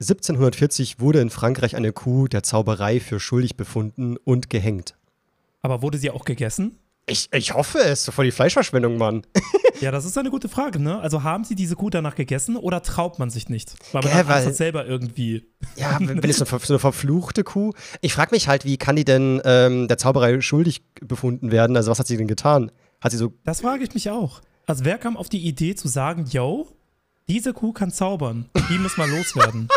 1740 wurde in Frankreich eine Kuh der Zauberei für schuldig befunden und gehängt. Aber wurde sie auch gegessen? Ich, ich hoffe es, voll die Fleischverschwendung, Mann. ja, das ist eine gute Frage, ne? Also haben sie diese Kuh danach gegessen oder traut man sich nicht? Weil man hat weil- selber irgendwie. Ja, wenn wenn es so eine, so eine verfluchte Kuh. Ich frage mich halt, wie kann die denn ähm, der Zauberei schuldig befunden werden? Also, was hat sie denn getan? Hat sie so. Das frage ich mich auch. Also wer kam auf die Idee zu sagen, yo, diese Kuh kann zaubern, die muss mal loswerden.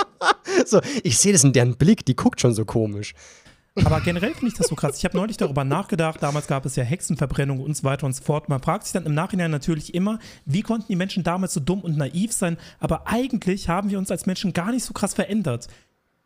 so ich sehe das in deren Blick, die guckt schon so komisch. Aber generell finde ich das so krass. Ich habe neulich darüber nachgedacht. Damals gab es ja Hexenverbrennung und so weiter und so fort. Man fragt sich dann im Nachhinein natürlich immer, wie konnten die Menschen damals so dumm und naiv sein? Aber eigentlich haben wir uns als Menschen gar nicht so krass verändert.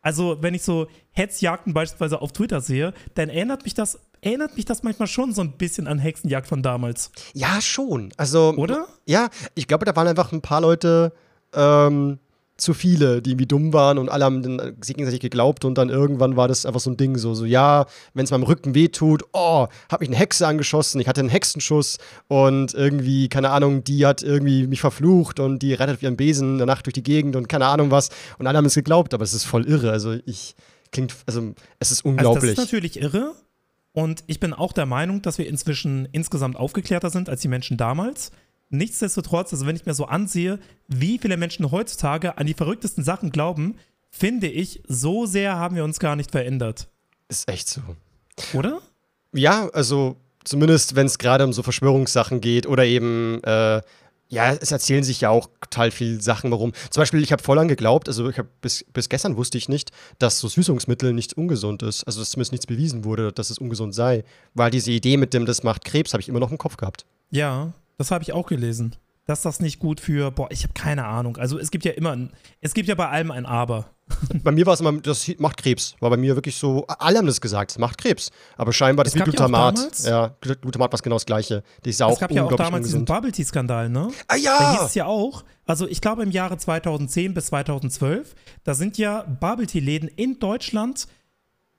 Also, wenn ich so Hetzjagden beispielsweise auf Twitter sehe, dann erinnert mich das, erinnert mich das manchmal schon so ein bisschen an Hexenjagd von damals. Ja, schon. Also. Oder? Ja, ich glaube, da waren einfach ein paar Leute ähm, zu viele, die irgendwie dumm waren und alle haben dann gegenseitig geglaubt und dann irgendwann war das einfach so ein Ding, so, so ja, wenn es meinem Rücken wehtut, oh, hab mich eine Hexe angeschossen, ich hatte einen Hexenschuss und irgendwie, keine Ahnung, die hat irgendwie mich verflucht und die rettet auf ihren Besen in der Nacht durch die Gegend und keine Ahnung was und alle haben es geglaubt, aber es ist voll irre, also ich, klingt, also es ist Also, unglaublich. das ist natürlich irre. Und ich bin auch der Meinung, dass wir inzwischen insgesamt aufgeklärter sind als die Menschen damals. Nichtsdestotrotz, also wenn ich mir so ansehe, wie viele Menschen heutzutage an die verrücktesten Sachen glauben, finde ich, so sehr haben wir uns gar nicht verändert. ist echt so. Oder? Ja, also zumindest wenn es gerade um so Verschwörungssachen geht oder eben, äh, ja, es erzählen sich ja auch total viel Sachen warum. Zum Beispiel, ich habe voll lang geglaubt, also ich habe bis, bis gestern wusste ich nicht, dass so Süßungsmittel nicht ungesund ist. Also dass zumindest nichts bewiesen wurde, dass es ungesund sei. Weil diese Idee mit dem, das macht Krebs, habe ich immer noch im Kopf gehabt. Ja, das habe ich auch gelesen. Dass das nicht gut für, boah, ich habe keine Ahnung. Also es gibt ja immer, ein, es gibt ja bei allem ein Aber. bei mir war es immer, das macht Krebs. War bei mir wirklich so, alle haben das gesagt, es macht Krebs. Aber scheinbar das Es wie ja Glutamat. damals- Ja, Glut- Glutamat war genau das Gleiche. Die ist ja auch es gab ja auch damals diesen ungesund. Bubble Tea Skandal, ne? Ah Da hieß ja! es ja auch, also ich glaube im Jahre 2010 bis 2012, da sind ja Bubble Tea Läden in Deutschland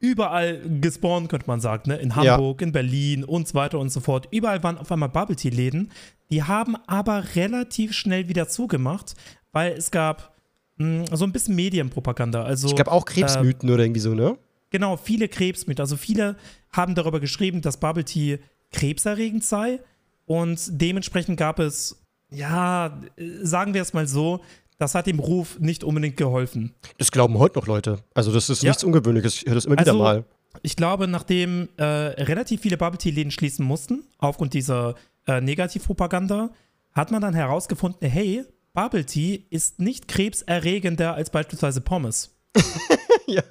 überall gespawnt, könnte man sagen, ne? In Ja. Hamburg, in Berlin und so weiter und so fort. Überall waren auf einmal Bubble Tea Läden. Die haben aber relativ schnell wieder zugemacht, weil es gab mh, so ein bisschen Medienpropaganda. Also Ich glaube auch Krebsmythen oder irgendwie so, ne? Genau, viele Krebsmythen. Also viele haben darüber geschrieben, dass Bubble Tea krebserregend sei. Und dementsprechend gab es, ja, äh, sagen wir es mal so, das hat dem Ruf nicht unbedingt geholfen. Das glauben heute noch Leute. Also das ist Ja. nichts Ungewöhnliches. Ich höre das immer wieder Also, mal. Ich glaube, nachdem äh, relativ viele Bubble Tea-Läden schließen mussten, aufgrund dieser äh, Negativpropaganda, hat man dann herausgefunden, hey, Bubble Tea ist nicht krebserregender als beispielsweise Pommes. ja.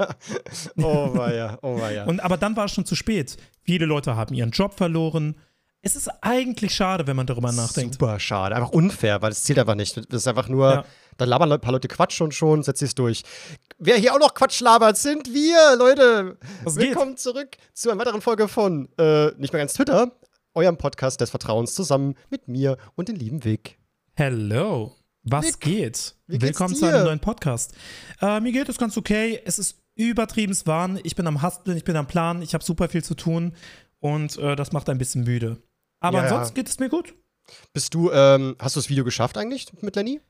Oh ja, oh ja. Und, aber dann war es schon zu spät. Viele Leute haben ihren Job verloren. Es ist eigentlich schade, wenn man darüber nachdenkt. Super schade. Einfach unfair, weil es zählt einfach nicht. Das ist einfach nur, Ja. Da labern ein paar Leute Quatsch und schon, setzt es durch. Wer hier auch noch Quatsch labert, sind wir, Leute. Was geht? Willkommen zurück zu einer weiteren Folge von, äh, nicht mehr ganz Twitter, eurem Podcast des Vertrauens zusammen mit mir und den lieben Vic. Hello. Was Wie- geht? Willkommen zu einem neuen Podcast. Äh, mir geht es ganz okay. Es ist übertrieben warm. Ich bin am Hasteln, ich bin am Planen, ich habe super viel zu tun und äh, das macht ein bisschen müde. Aber Ja, ja. ansonsten geht es mir gut. Bist du, ähm, hast du das Video geschafft eigentlich mit Lenny?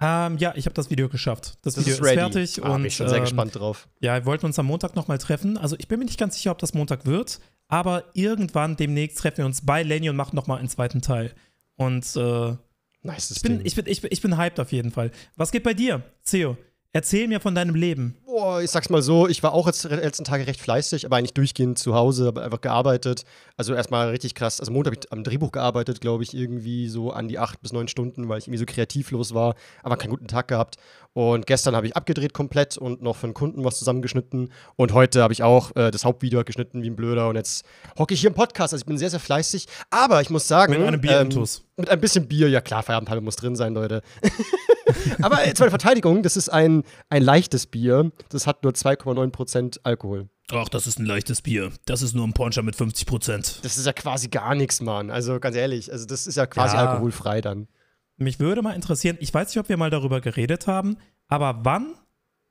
Ähm, ja, ich habe das Video geschafft. Das, Video ist, ready. fertig ah, und bin ich schon sehr ähm, gespannt drauf. Ja, wir wollten uns am Montag nochmal treffen. Also ich bin mir nicht ganz sicher, ob das Montag wird, aber irgendwann demnächst treffen wir uns bei Lenny und machen nochmal einen zweiten Teil. Und äh, Nice, das ich, bin, ich, bin, ich, bin, ich bin hyped auf jeden Fall. Was geht bei dir, Theo? Erzähl mir von deinem Leben. Boah, ich sag's mal so, ich war auch jetzt letzten Tage recht fleißig, aber eigentlich durchgehend zu Hause, aber einfach gearbeitet. Also erstmal richtig krass. Also Montag habe ich am Drehbuch gearbeitet, glaube ich, irgendwie so an die acht bis neun Stunden, weil ich irgendwie so kreativlos war, aber keinen guten Tag gehabt. Und gestern habe ich abgedreht komplett und noch für einen Kunden was zusammengeschnitten. Und heute habe ich auch äh, das Hauptvideo geschnitten wie ein Blöder. Und jetzt hocke ich hier im Podcast. Also ich bin sehr, sehr fleißig. Aber ich muss sagen. Mit einem Bier ähm, mit ein bisschen Bier, ja klar, Feierabendhalbe muss drin sein, Leute. Aber zu meiner Verteidigung, das ist ein, ein leichtes Bier. Das hat nur 2,9% Alkohol. Ach, das ist ein leichtes Bier. Das ist nur ein Poncher mit 50 Prozent. Das ist ja quasi gar nichts, Mann. Also ganz ehrlich, also das ist ja quasi Ja. alkoholfrei dann. Mich würde mal interessieren, ich weiß nicht, ob wir mal darüber geredet haben, aber wann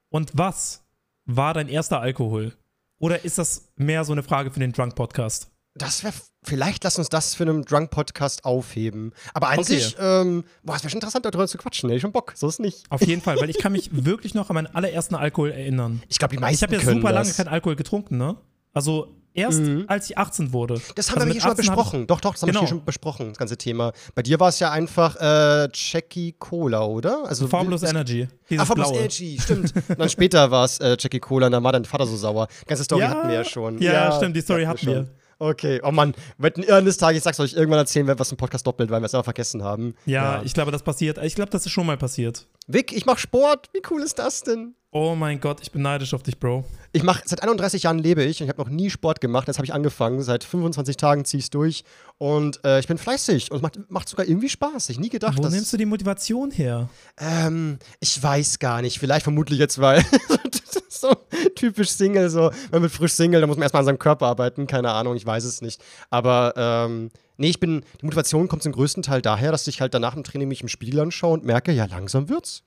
und was war dein erster Alkohol? Oder ist das mehr so eine Frage für den Drunk Podcast? Das wäre, vielleicht lass uns das für einen Drunk-Podcast aufheben. Aber an sich, ähm, boah, es wäre schon interessant, darüber zu quatschen. Hätte ich schon Bock, so ist nicht. Auf jeden Fall, weil ich kann mich wirklich noch an meinen allerersten Alkohol erinnern. Ich glaube, die Ich meisten habe ja super lange das. keinen Alkohol getrunken, ne? Also erst als ich 18 wurde. Das haben also wir hier schon mal 18 hab besprochen. Doch, doch, das haben wir Genau. hier schon besprochen, das ganze Thema. Bei dir war es ja einfach äh, Jackie Cola, oder? Also das- Energy. Ah, Dieses Formlos blaue. Energy, stimmt. und dann später war es äh, Jackie Cola und dann war dein Vater so sauer. Ganze Story Ja, hatten wir ja schon. ja, stimmt, die Story hatten wir. schon. Okay, oh Mann, wetten eines Tages, ich sag's euch, irgendwann erzählen wir, was im Podcast doppelt, weil wir es einfach vergessen haben. Ja, ich glaube, das passiert. Ich glaube, das ist schon mal passiert. Vic, ich mach Sport. Wie cool ist das denn? Oh mein Gott, ich bin neidisch auf dich, Bro. Ich mache seit 31 Jahren lebe ich und ich habe noch nie Sport gemacht. Jetzt habe ich angefangen. Seit 25 Tagen ziehe ich durch und äh, ich bin fleißig und es macht, macht sogar irgendwie Spaß. Ich nie gedacht, Wo nimmst du die Motivation her? ähm, ich weiß gar nicht. Vielleicht vermutlich jetzt, weil so typisch Single, so man wird frisch Single, da muss man erstmal an seinem Körper arbeiten. Keine Ahnung, ich weiß es nicht. Aber ähm, nee, ich bin die Motivation kommt zum größten Teil daher, dass ich halt danach im Training mich im Spiegel anschaue und merke, ja langsam wird's.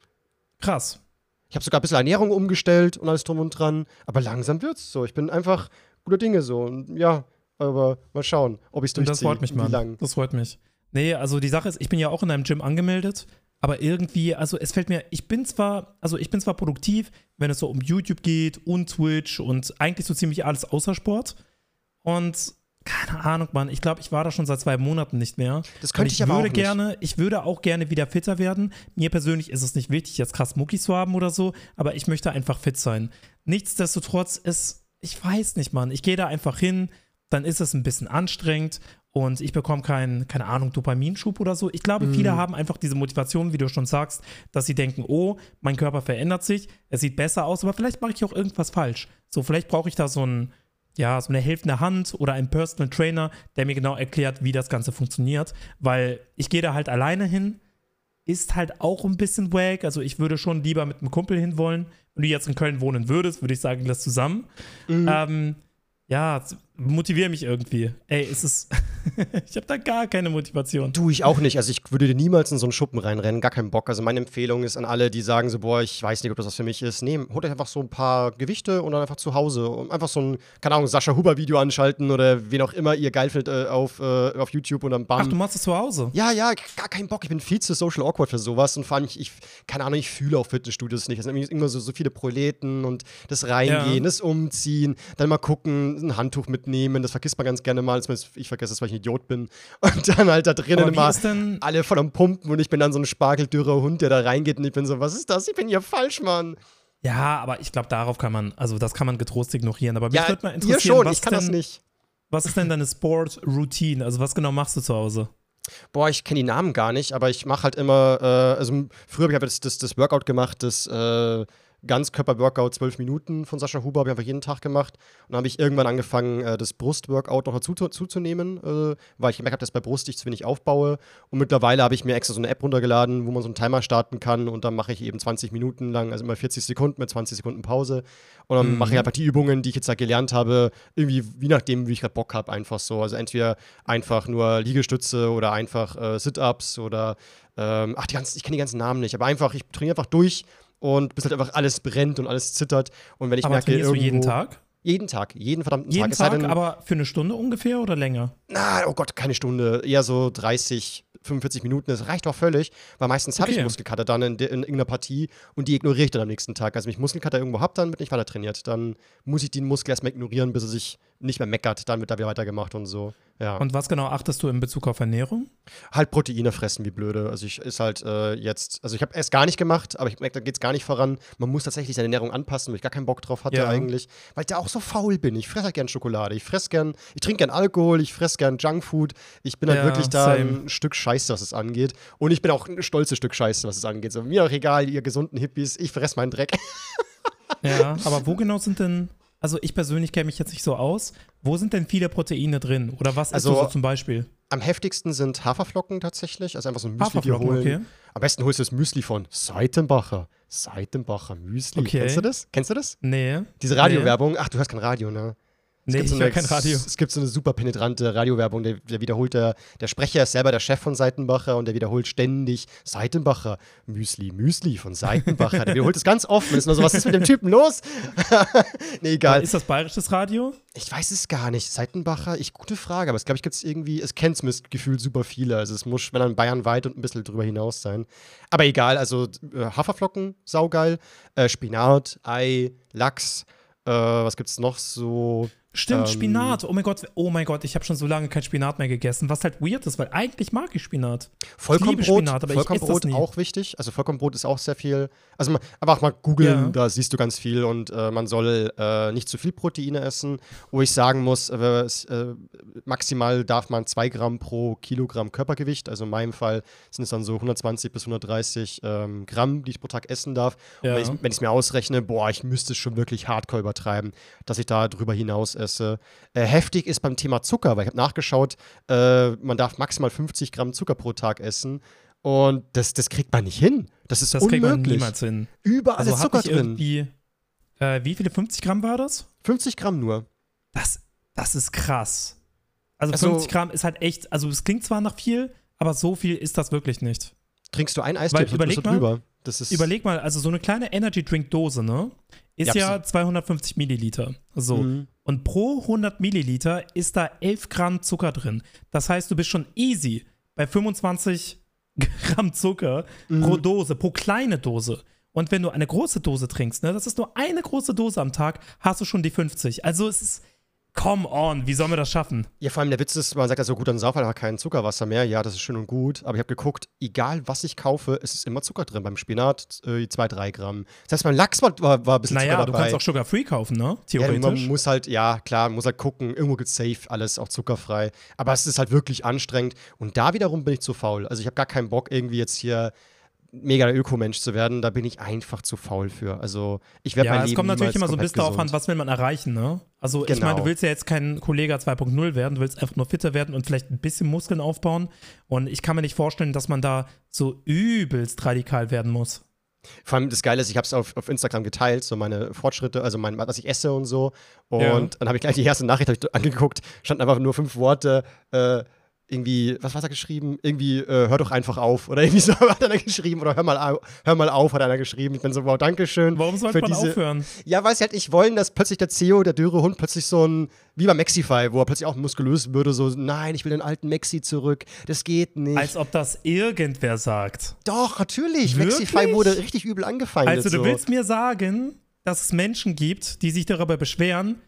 Krass. Ich habe sogar ein bisschen Ernährung umgestellt und alles drum und dran. Aber langsam wird's so. Ich bin einfach guter Dinge so. Und ja, aber mal schauen, ob ich es durchziehe. das freut mich, Mann. lang. Das freut mich. Nee, also die Sache ist, ich bin ja auch in einem Gym angemeldet, aber irgendwie, also es fällt mir, ich bin zwar, also ich bin zwar produktiv, wenn es so um YouTube geht und Twitch und eigentlich so ziemlich alles außer Sport. Und keine Ahnung, Mann, ich glaube, ich war da schon seit zwei Monaten nicht mehr. Das könnte Und ich aber würde auch nicht. gerne, ich würde auch gerne wieder fitter werden. Mir persönlich ist es nicht wichtig, jetzt krass Muckis zu haben oder so, aber ich möchte einfach fit sein. Nichtsdestotrotz ist, ich weiß nicht, Mann, ich gehe da einfach hin, dann ist es ein bisschen anstrengend und ich bekomme keinen, keine Ahnung, Dopaminschub oder so. Ich glaube, Mhm. viele haben einfach diese Motivation, wie du schon sagst, dass sie denken, oh, mein Körper verändert sich, es sieht besser aus, aber vielleicht mache ich auch irgendwas falsch. So, vielleicht brauche ich da so ein, ja, so eine helfende Hand oder einen Personal Trainer, der mir genau erklärt, wie das Ganze funktioniert, weil ich gehe da halt alleine hin, ist halt auch ein bisschen wack, also ich würde schon lieber mit einem Kumpel hinwollen. Wenn du jetzt in Köln wohnen würdest, würde ich sagen, lass zusammen. Mhm. Ähm, ja, z- motivier mich irgendwie. Ey, es ist, ich habe da gar keine Motivation. Du, ich auch nicht. Also ich würde dir niemals in so einen Schuppen reinrennen, gar keinen Bock. Also meine Empfehlung ist an alle, die sagen so, boah, ich weiß nicht, ob das was für mich ist. Nee, holt euch einfach so ein paar Gewichte und dann einfach zu Hause und einfach so ein, keine Ahnung, Sascha Huber Video anschalten oder wen auch immer ihr geil findet äh, auf, äh, auf YouTube und dann bam. Ach, du machst es zu Hause? ja, ja, gar keinen Bock. Ich bin viel zu social awkward für sowas und vor allem, ich, ich keine Ahnung, ich fühle auch Fitnessstudios nicht. Es sind immer so, so viele Proleten und das Reingehen, Ja. das Umziehen, dann mal gucken, ein Handtuch mitnehmen, das vergisst man ganz gerne mal. Ich vergesse es, weil ich ein Idiot bin. Und dann halt da drinnen immer alle voll am Pumpen und ich bin dann so ein spargeldürrer Hund, der da reingeht und ich bin so, was ist das? Ich bin hier falsch, Mann. ja, aber ich glaube, darauf kann man, also das kann man getrost ignorieren. Aber mich Ja, würde mal interessieren, schon, was, ich kann denn, das nicht. was ist denn deine Sport-Routine? Also was genau machst du zu Hause? Boah, ich kenne die Namen gar nicht, aber ich mache halt immer, äh, also früher habe ich das, das, das Workout gemacht, das äh, Ganzkörper-Workout, zwölf Minuten von Sascha Huber, habe ich einfach jeden Tag gemacht. Und dann habe ich irgendwann angefangen, äh, das Brust-Workout noch dazu zu- zuzunehmen, äh, weil ich gemerkt habe, dass bei Brust ich zu wenig aufbaue. Und mittlerweile habe ich mir extra so eine App runtergeladen, wo man so einen Timer starten kann und dann mache ich eben 20 Minuten lang, also immer 40 Sekunden mit 20 Sekunden Pause. Und dann Mhm. mache ich einfach die Übungen, die ich jetzt da gelernt habe, irgendwie, wie nachdem, wie ich gerade Bock habe, einfach so. Also entweder einfach nur Liegestütze oder einfach äh, Sit-Ups oder ähm, ach, die ganzen, ich kenne die ganzen Namen nicht, aber einfach, ich trainiere einfach durch und bis halt einfach alles brennt und alles zittert. Und wenn ich aber merke, trainierst du irgendwo, jeden Tag? Jeden Tag, jeden verdammten Jeden Tag. Sei Tag, aber für eine Stunde ungefähr oder länger? na, oh Gott, keine Stunde, eher so 30, 45 Minuten. Das reicht auch völlig, weil meistens habe ich Okay. Muskelkater dann in, in irgendeiner Partie und die ignoriere ich dann am nächsten Tag. Also wenn ich Muskelkater irgendwo habe, dann wird nicht weiter trainiert. Dann muss ich den Muskel erstmal ignorieren, bis er sich nicht mehr meckert. Dann wird da wieder weitergemacht und so. Ja. Und was genau achtest du in Bezug auf Ernährung? halt Proteine fressen wie blöde. Also ich ist halt äh, jetzt, also ich habe es gar nicht gemacht, aber ich merke, da geht es gar nicht voran. Man muss tatsächlich seine Ernährung anpassen, weil ich gar keinen Bock drauf hatte Ja. eigentlich. Weil ich da auch so faul bin. Ich fresse halt gern Schokolade. Ich fresse gern, ich trinke gern Alkohol, ich fresse gern Junkfood. Ich bin halt Ja, wirklich da same. ein Stück Scheiße, was es angeht. Und ich bin auch ein stolzes Stück Scheiße, was es angeht. So, mir auch egal, ihr gesunden Hippies, ich fresse meinen Dreck. Ja, aber wo genau sind denn, also ich persönlich kenne mich jetzt nicht so aus, wo sind denn viele Proteine drin? Oder was Also, so zum Beispiel? Am heftigsten sind Haferflocken tatsächlich. Also einfach so ein Müsli dir holen. okay. Am besten holst du das Müsli von Seitenbacher. Seitenbacher Müsli. Okay. Kennst du das? Kennst du das? Nee. Diese Radiowerbung, ach, du hörst kein Radio, ne? Nee, gibt so eine, kein Radio. Es gibt so eine super penetrante Radiowerbung, der, der wiederholt, der, der Sprecher ist selber der Chef von Seitenbacher und der wiederholt ständig Seitenbacher, Müsli, Müsli von Seitenbacher. Der wiederholt es ganz oft. Und ist nur so, was ist mit dem Typen los? nee, egal. Ist das bayerisches Radio? Ich weiß es gar nicht. Seitenbacher, ich gute Frage, aber es glaube ich gibt es irgendwie, es kennt es gefühlt super viele. Also es muss, wenn dann Bayern weit und ein bisschen drüber hinaus sein. Aber egal, also äh, Haferflocken, saugeil, äh, Spinat, Ei, Lachs, äh, was gibt's noch so? Stimmt, Ähm, Spinat. Oh mein Gott, oh mein Gott, ich habe schon so lange kein Spinat mehr gegessen, was halt weird ist, weil eigentlich mag ich Spinat. Vollkornbrot, Spinat, aber ich esse Vollkornbrot auch wichtig. Also Vollkornbrot ist auch sehr viel. Also man, einfach mal googeln, Ja. da siehst du ganz viel und äh, man soll äh, nicht zu viel Proteine essen. Wo ich sagen muss, äh, äh, maximal darf man 2 Gramm pro Kilogramm Körpergewicht. Also in meinem Fall sind es dann so 120 bis 130 ähm, Gramm, die ich pro Tag essen darf. Ja. Und wenn ich wenn ich es mir ausrechne, boah, ich müsste es schon wirklich hardcore übertreiben, dass ich da drüber hinaus esse. Äh, heftig ist beim Thema Zucker, weil ich habe nachgeschaut, äh, man darf maximal 50 Gramm Zucker pro Tag essen. Und das, das kriegt man nicht hin. Das ist Das unmöglich. kriegt man niemals hin. Überall Also ist Zucker drin. äh, wie viele 50 Gramm war das? 50 Gramm nur. Das, das ist krass. Also, Also- 50 Gramm ist halt echt, also es klingt zwar nach viel, aber so viel ist das wirklich nicht. Trinkst du ein Eistee, Weil überleg mal, drüber. Das ist, Überleg mal, also so eine kleine Energy Drink Dose, ne? Ist Ja, ja 250 Milliliter. So. Mhm. Und pro 100 Milliliter ist da 11 Gramm Zucker drin. Das heißt, du bist schon easy bei 25 Gramm Zucker Mhm. pro Dose, pro kleine Dose. Und wenn du eine große Dose trinkst, ne, das ist nur eine große Dose am Tag, hast du schon die 50. Also es ist, come on, wie sollen wir das schaffen? Ja, vor allem der Witz ist, man sagt ja so gut, dann sauf einfach kein Zuckerwasser mehr. Ja, das ist schön und gut. Aber ich habe geguckt, egal was ich kaufe, es ist immer Zucker drin. Beim Spinat äh, 2, 3 Gramm. Das heißt, beim Lachs war, war, war ein bisschen Naja, Zucker du dabei. kannst auch Sugar Free kaufen, ne? ja, man Theoretisch. muss halt, ja, klar, man muss halt gucken, irgendwo gibt safe alles, auch zuckerfrei. Aber es ist halt wirklich anstrengend. Und da wiederum bin ich zu faul. Also ich habe gar keinen Bock, irgendwie jetzt hier mega der Ökomensch zu werden. Da bin ich einfach zu faul für. Also ich werde ja, mein es Leben kommt natürlich immer so ein bisschen darauf an, was will man erreichen, ne? Also ich Genau. meine, du willst ja jetzt kein Kollege 2.0 werden, du willst einfach nur fitter werden und vielleicht ein bisschen Muskeln aufbauen. Und ich kann mir nicht vorstellen, dass man da so übelst radikal werden muss. Vor allem das Geile ist, ich habe es auf, auf Instagram geteilt, so meine Fortschritte, also mein, was ich esse und so. Und Ja. dann habe ich gleich die erste Nachricht ich angeguckt, standen einfach nur fünf Worte, äh, irgendwie, was war da geschrieben? Irgendwie, äh, hör doch einfach auf. Oder irgendwie so hat einer geschrieben. Oder hör mal, hör mal auf, hat einer geschrieben. Ich bin so, wow, Dankeschön. Warum sollte für man diese- aufhören? Ja, weil sie halt nicht wollen, dass plötzlich der CEO, der dürre Hund, plötzlich so ein, wie bei Maxify, wo er plötzlich auch muskulös würde, so, nein, ich will den alten Maxi zurück. Das geht nicht. Als ob das irgendwer sagt. Doch, natürlich. Wirklich? Maxify wurde richtig übel angefeindet. Also du so. willst mir sagen, dass es Menschen gibt, die sich darüber beschweren,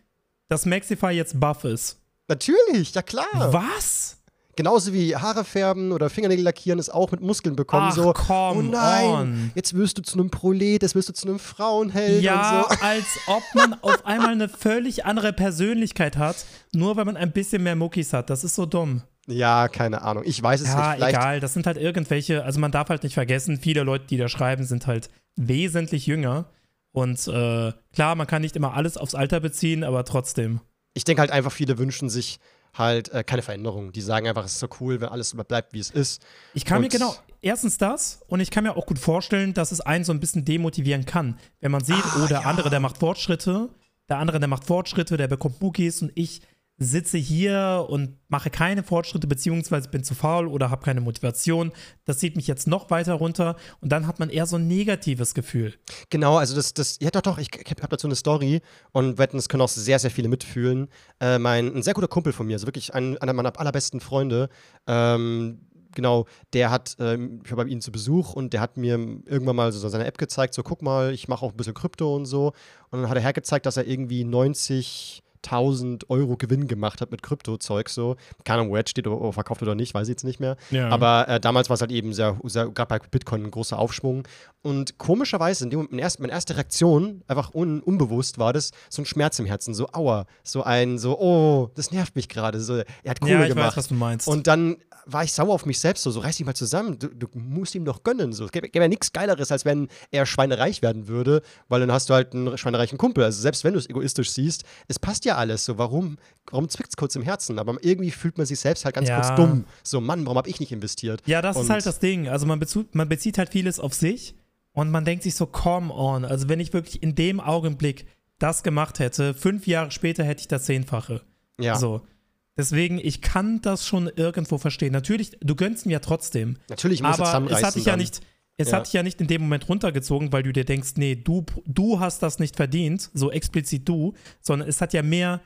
dass Maxify jetzt buff ist. Natürlich, ja klar. Was? Genauso wie Haare färben oder Fingernägel lackieren ist auch mit Muskeln bekommen. Ach, so, come oh nein, on. jetzt wirst du zu einem Prolet, jetzt wirst du zu einem Frauenheld Ja, und so. als ob man auf einmal eine völlig andere Persönlichkeit hat, nur weil man ein bisschen mehr Muckis hat. Das ist so dumm. Ja, keine Ahnung. Ich weiß es Ja, nicht. Vielleicht, egal. Das sind halt irgendwelche, also man darf halt nicht vergessen, viele Leute, die da schreiben, sind halt wesentlich jünger. Und äh, klar, man kann nicht immer alles aufs Alter beziehen, aber trotzdem. Ich denke halt einfach, viele wünschen sich halt äh, keine Veränderung. Die sagen einfach, es ist so cool, wenn alles bleibt, wie es ist. Ich kann mir Und- genau, erstens das und ich kann mir auch gut vorstellen, dass es einen so ein bisschen demotivieren kann. Wenn man sieht, Ah, oh, der ja. andere, der macht Fortschritte, der andere, der macht Fortschritte, der bekommt Muckis und ich sitze hier und mache keine Fortschritte, beziehungsweise bin zu faul oder habe keine Motivation. Das zieht mich jetzt noch weiter runter und dann hat man eher so ein negatives Gefühl. Genau, also das, das, ja doch, doch, ich, ich habe dazu eine Story und wetten, es können auch sehr, sehr viele mitfühlen. Äh, mein, ein sehr guter Kumpel von mir, also wirklich ein, einer meiner allerbesten Freunde, ähm, genau, der hat, ähm, ich war bei ihm zu Besuch und der hat mir irgendwann mal so seine App gezeigt, so guck mal, ich mache auch ein bisschen Krypto und so. Und dann hat er hergezeigt, dass er irgendwie 90 1000 Euro Gewinn gemacht hat mit Kryptozeug so. Keine Ahnung, wo jetzt steht, oder verkauft oder nicht, weiß ich jetzt nicht mehr. Ja. Aber äh, damals war es halt eben sehr, sehr gerade bei Bitcoin ein großer Aufschwung. Und komischerweise, in dem, Moment, meine, erste, meine erste Reaktion, einfach un, unbewusst, war das so ein Schmerz im Herzen, so aua, so ein, so, oh, das nervt mich gerade. So, er hat Kohle ja, ich gemacht. weiß, was du meinst. Und dann war ich sauer auf mich selbst, so, so reiß dich mal zusammen, du, du musst ihm doch gönnen. So. Es gäbe, gäbe ja nichts Geileres, als wenn er schweinereich werden würde, weil dann hast du halt einen schweinereichen Kumpel. Also selbst wenn du es egoistisch siehst, es passt ja alles. So, warum, warum zwickt es kurz im Herzen? Aber irgendwie fühlt man sich selbst halt ganz Ja. kurz dumm. So, Mann, warum habe ich nicht investiert? Ja, das ist Und- halt das Ding. Also man bezieht, man bezieht halt vieles auf sich und man denkt sich so, come on. Also wenn ich wirklich in dem Augenblick das gemacht hätte, fünf Jahre später hätte ich das Zehnfache. Ja. So. Deswegen, ich kann das schon irgendwo verstehen. Natürlich, du gönnst ihm ja trotzdem. Natürlich muss er Aber es hat dich ja nicht, es Ja. hat dich ja nicht in dem Moment runtergezogen, weil du dir denkst, nee, du, du hast das nicht verdient, so explizit du, sondern es hat ja mehr,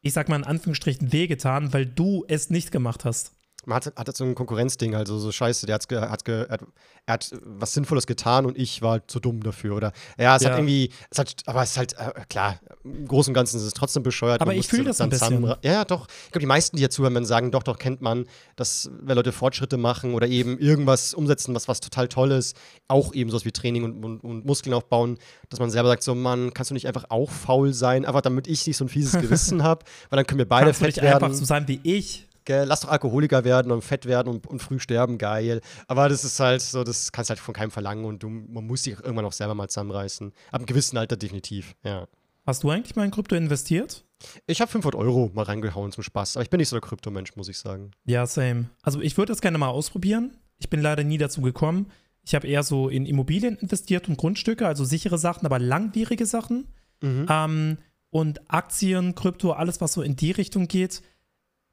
ich sag mal in Anführungsstrichen, wehgetan, weil du es nicht gemacht hast. Man hat, hat so ein Konkurrenzding, also so scheiße, der hat's ge, hat, ge, hat, er hat was Sinnvolles getan und ich war halt zu dumm dafür, oder? Ja, es Ja. hat irgendwie, es hat, aber es ist halt, äh, klar, im Großen und Ganzen ist es trotzdem bescheuert. Aber Man ich muss fühl das dann ein bisschen. zusammenra- Ja, doch. Ich glaube, die meisten, die hier zuhören, werden sagen, doch, doch, kennt man, dass, wenn Leute Fortschritte machen oder eben irgendwas umsetzen, was, was total toll ist, auch eben sowas wie Training und, und, und Muskeln aufbauen, dass man selber sagt, so, Mann, kannst du nicht einfach auch faul sein, einfach damit ich nicht so ein fieses Gewissen habe, weil dann können wir beide Kannst du fett nicht werden. einfach so sein wie ich? Gell, lass doch Alkoholiker werden und fett werden und, und früh sterben, geil. Aber das ist halt so, das kannst du halt von keinem verlangen und du, man muss sich irgendwann auch selber mal zusammenreißen. Ab einem gewissen Alter definitiv, ja. Hast du eigentlich mal in Krypto investiert? Ich habe 500 Euro mal reingehauen zum Spaß, aber ich bin nicht so der Kryptomensch, muss ich sagen. Ja, same. Also ich würde das gerne mal ausprobieren. Ich bin leider nie dazu gekommen. Ich habe eher so in Immobilien investiert und Grundstücke, also sichere Sachen, aber langwierige Sachen. Mhm. Ähm, und Aktien, Krypto, alles, was so in die Richtung geht,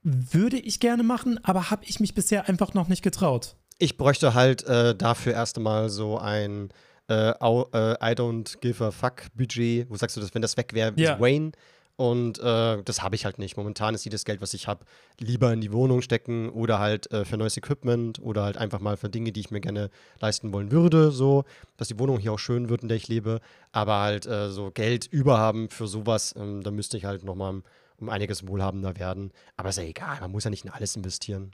würde ich gerne machen, aber habe ich mich bisher einfach noch nicht getraut. Ich bräuchte halt äh, dafür erst einmal so ein äh, äh, I don't give a fuck Budget, wo sagst du, dass wenn das weg wäre, Ja. Wayne. Und äh, das habe ich halt nicht. Momentan ist jedes Geld, was ich habe, lieber in die Wohnung stecken oder halt äh, für neues Equipment oder halt einfach mal für Dinge, die ich mir gerne leisten wollen würde, so, dass die Wohnung hier auch schön wird, in der ich lebe. Aber halt äh, so Geld überhaben für sowas, ähm, da müsste ich halt nochmal um, einiges wohlhabender werden. Aber ist ja egal, man muss ja nicht in alles investieren.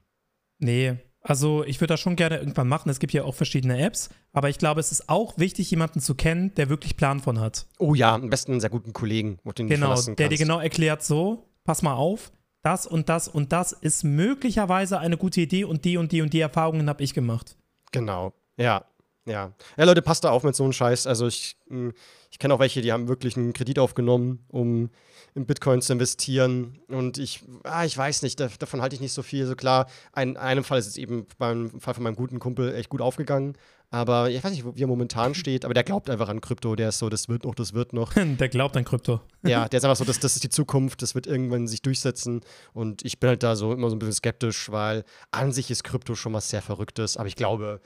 Nee, also ich würde das schon gerne irgendwann machen. Es gibt ja auch verschiedene Apps, aber ich glaube, es ist auch wichtig, jemanden zu kennen, der wirklich Plan von hat. Oh ja, am besten einen sehr guten Kollegen, auf den du dich Genau, der dir genau erklärt, so, pass mal auf, das und das und das ist möglicherweise eine gute Idee und die und die und die Erfahrungen habe ich gemacht. Genau, ja. Ja. Ja, Leute, passt da auf mit so einem Scheiß. Also ich, mh, ich kenne auch welche, die haben wirklich einen Kredit aufgenommen, um in Bitcoin zu investieren. Und ich, ah, ich weiß nicht, da, davon halte ich nicht so viel. So klar, in einem Fall ist es eben beim Fall von meinem guten Kumpel echt gut aufgegangen. Aber ich weiß nicht, wie er momentan steht, aber der glaubt einfach an Krypto. Der ist so, das wird noch, das wird noch. Der glaubt an Krypto. Ja, der ist einfach so, das, das ist die Zukunft, das wird irgendwann sich durchsetzen. Und ich bin halt da so immer so ein bisschen skeptisch, weil an sich ist Krypto schon was sehr Verrücktes. Aber ich glaube,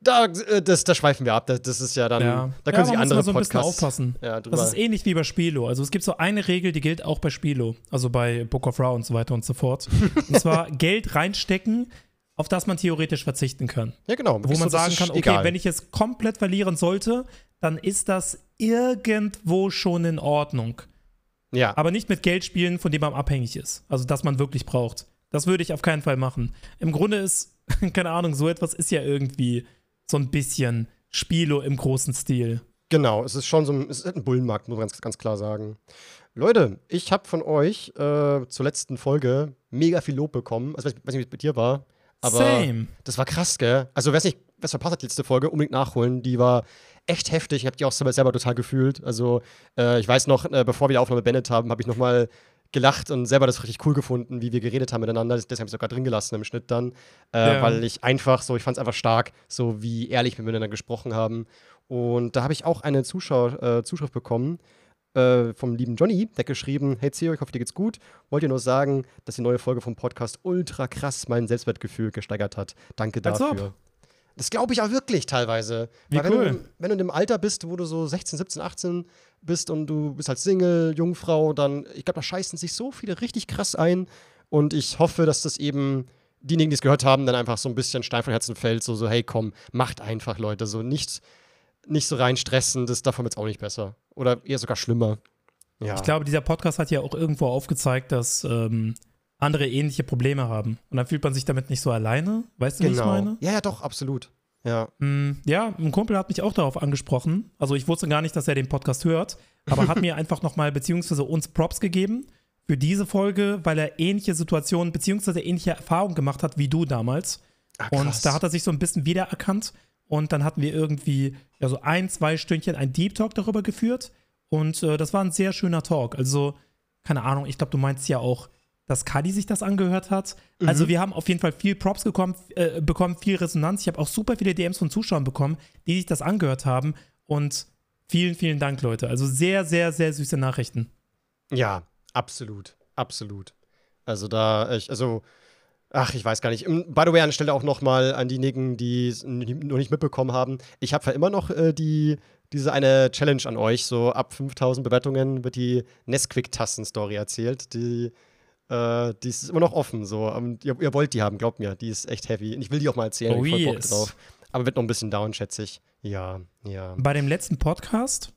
da, äh, das, da schweifen wir ab. Das, das ist ja dann, Ja, da können ja, sich andere so ein bisschen Podcasts aufpassen. ja. Das ist ähnlich wie bei Spilo. Also es gibt so eine Regel, die gilt auch bei Spilo, also bei Book of Ra und so weiter und so fort. und zwar Geld reinstecken, auf das man theoretisch verzichten kann. ja, genau. Wo man sagen kann, okay, egal. wenn ich es komplett verlieren sollte, dann ist das irgendwo schon in Ordnung. ja, Aber nicht mit Geld spielen, von dem man abhängig ist. Also das man wirklich braucht. Das würde ich auf keinen Fall machen. Im Grunde ist, keine Ahnung, so etwas ist ja irgendwie so ein bisschen Spilo im großen Stil. Genau, es ist schon so ein, es ist ein Bullenmarkt, muss man ganz, ganz klar sagen. Leute, ich habe von euch äh, zur letzten Folge mega viel Lob bekommen. Also, ich weiß nicht, wie es bei dir war, aber Same. das war krass, gell? Also, wer es nicht, verpasst hat, die letzte Folge, unbedingt nachholen. Die war echt heftig. Ich habe die auch selber, selber total gefühlt. Also, äh, ich weiß noch, äh, bevor wir die Aufnahme beendet haben, habe ich nochmal gelacht und selber das richtig cool gefunden, wie wir geredet haben miteinander. Das habe ich sogar drin gelassen im Schnitt dann, äh, Ja. weil ich einfach so, ich fand es einfach stark, so wie ehrlich wir miteinander gesprochen haben. Und da habe ich auch eine Zuschau äh, Zuschrift bekommen äh, vom lieben Johnny, der geschrieben: Hey Zio, ich hoffe, dir geht's gut. Wollt ihr nur sagen, dass die neue Folge vom Podcast ultra krass mein Selbstwertgefühl gesteigert hat. Danke dafür. Das glaube ich auch wirklich teilweise. Wie Weil wenn, cool. du, wenn du in dem Alter bist, wo du so 16, 17, 18 bist und du bist halt Single, Jungfrau, dann, ich glaube, da scheißen sich so viele richtig krass ein. Und ich hoffe, dass das eben diejenigen, die es gehört haben, dann einfach so ein bisschen Stein von Herzen fällt. So, so hey, komm, macht einfach, Leute. So nicht, nicht so rein stressen, das davon wird es auch nicht besser. Oder eher sogar schlimmer. Ja. Ich glaube, dieser Podcast hat ja auch irgendwo aufgezeigt, dass ähm, andere ähnliche Probleme haben. Und dann fühlt man sich damit nicht so alleine. Weißt du, wie ich genau. meine? Ja, ja, doch, absolut. Ja. Mm, Ja, ein Kumpel hat mich auch darauf angesprochen. Also ich wusste gar nicht, dass er den Podcast hört, aber hat mir einfach nochmal beziehungsweise uns Props gegeben für diese Folge, weil er ähnliche Situationen beziehungsweise ähnliche Erfahrungen gemacht hat wie du damals. Ah, Und da hat er sich so ein bisschen wiedererkannt. Und dann hatten wir irgendwie ja, so ein, zwei Stündchen ein Deep Talk darüber geführt. Und äh, das war ein sehr schöner Talk. Also, keine Ahnung, ich glaube, du meinst ja auch, dass Kadi sich das angehört hat. Also, wir haben auf jeden Fall viel Props gekommen, äh, bekommen, viel Resonanz. Ich habe auch super viele DMs von Zuschauern bekommen, die sich das angehört haben. Und Vielen, vielen Dank, Leute. Also sehr, sehr, sehr süße Nachrichten. Ja, absolut. Absolut. Also da, ich, also, ach, ich weiß gar nicht. Ähm, by the way, an der Stelle auch noch mal an diejenigen, die es noch nicht mitbekommen haben. Ich habe ja immer noch äh, die, diese eine Challenge an euch. So ab 5000 Bewertungen wird die Nesquik-Tasten-Story erzählt. Die, äh, die ist immer noch offen. So. Und ihr, ihr, wollt die haben, glaubt mir. Die ist echt heavy. Und ich will die auch mal erzählen. Oh, ich yes. Bock drauf. Aber wird noch ein bisschen down, schätze ich. Ja, ja. Bei dem letzten Podcast,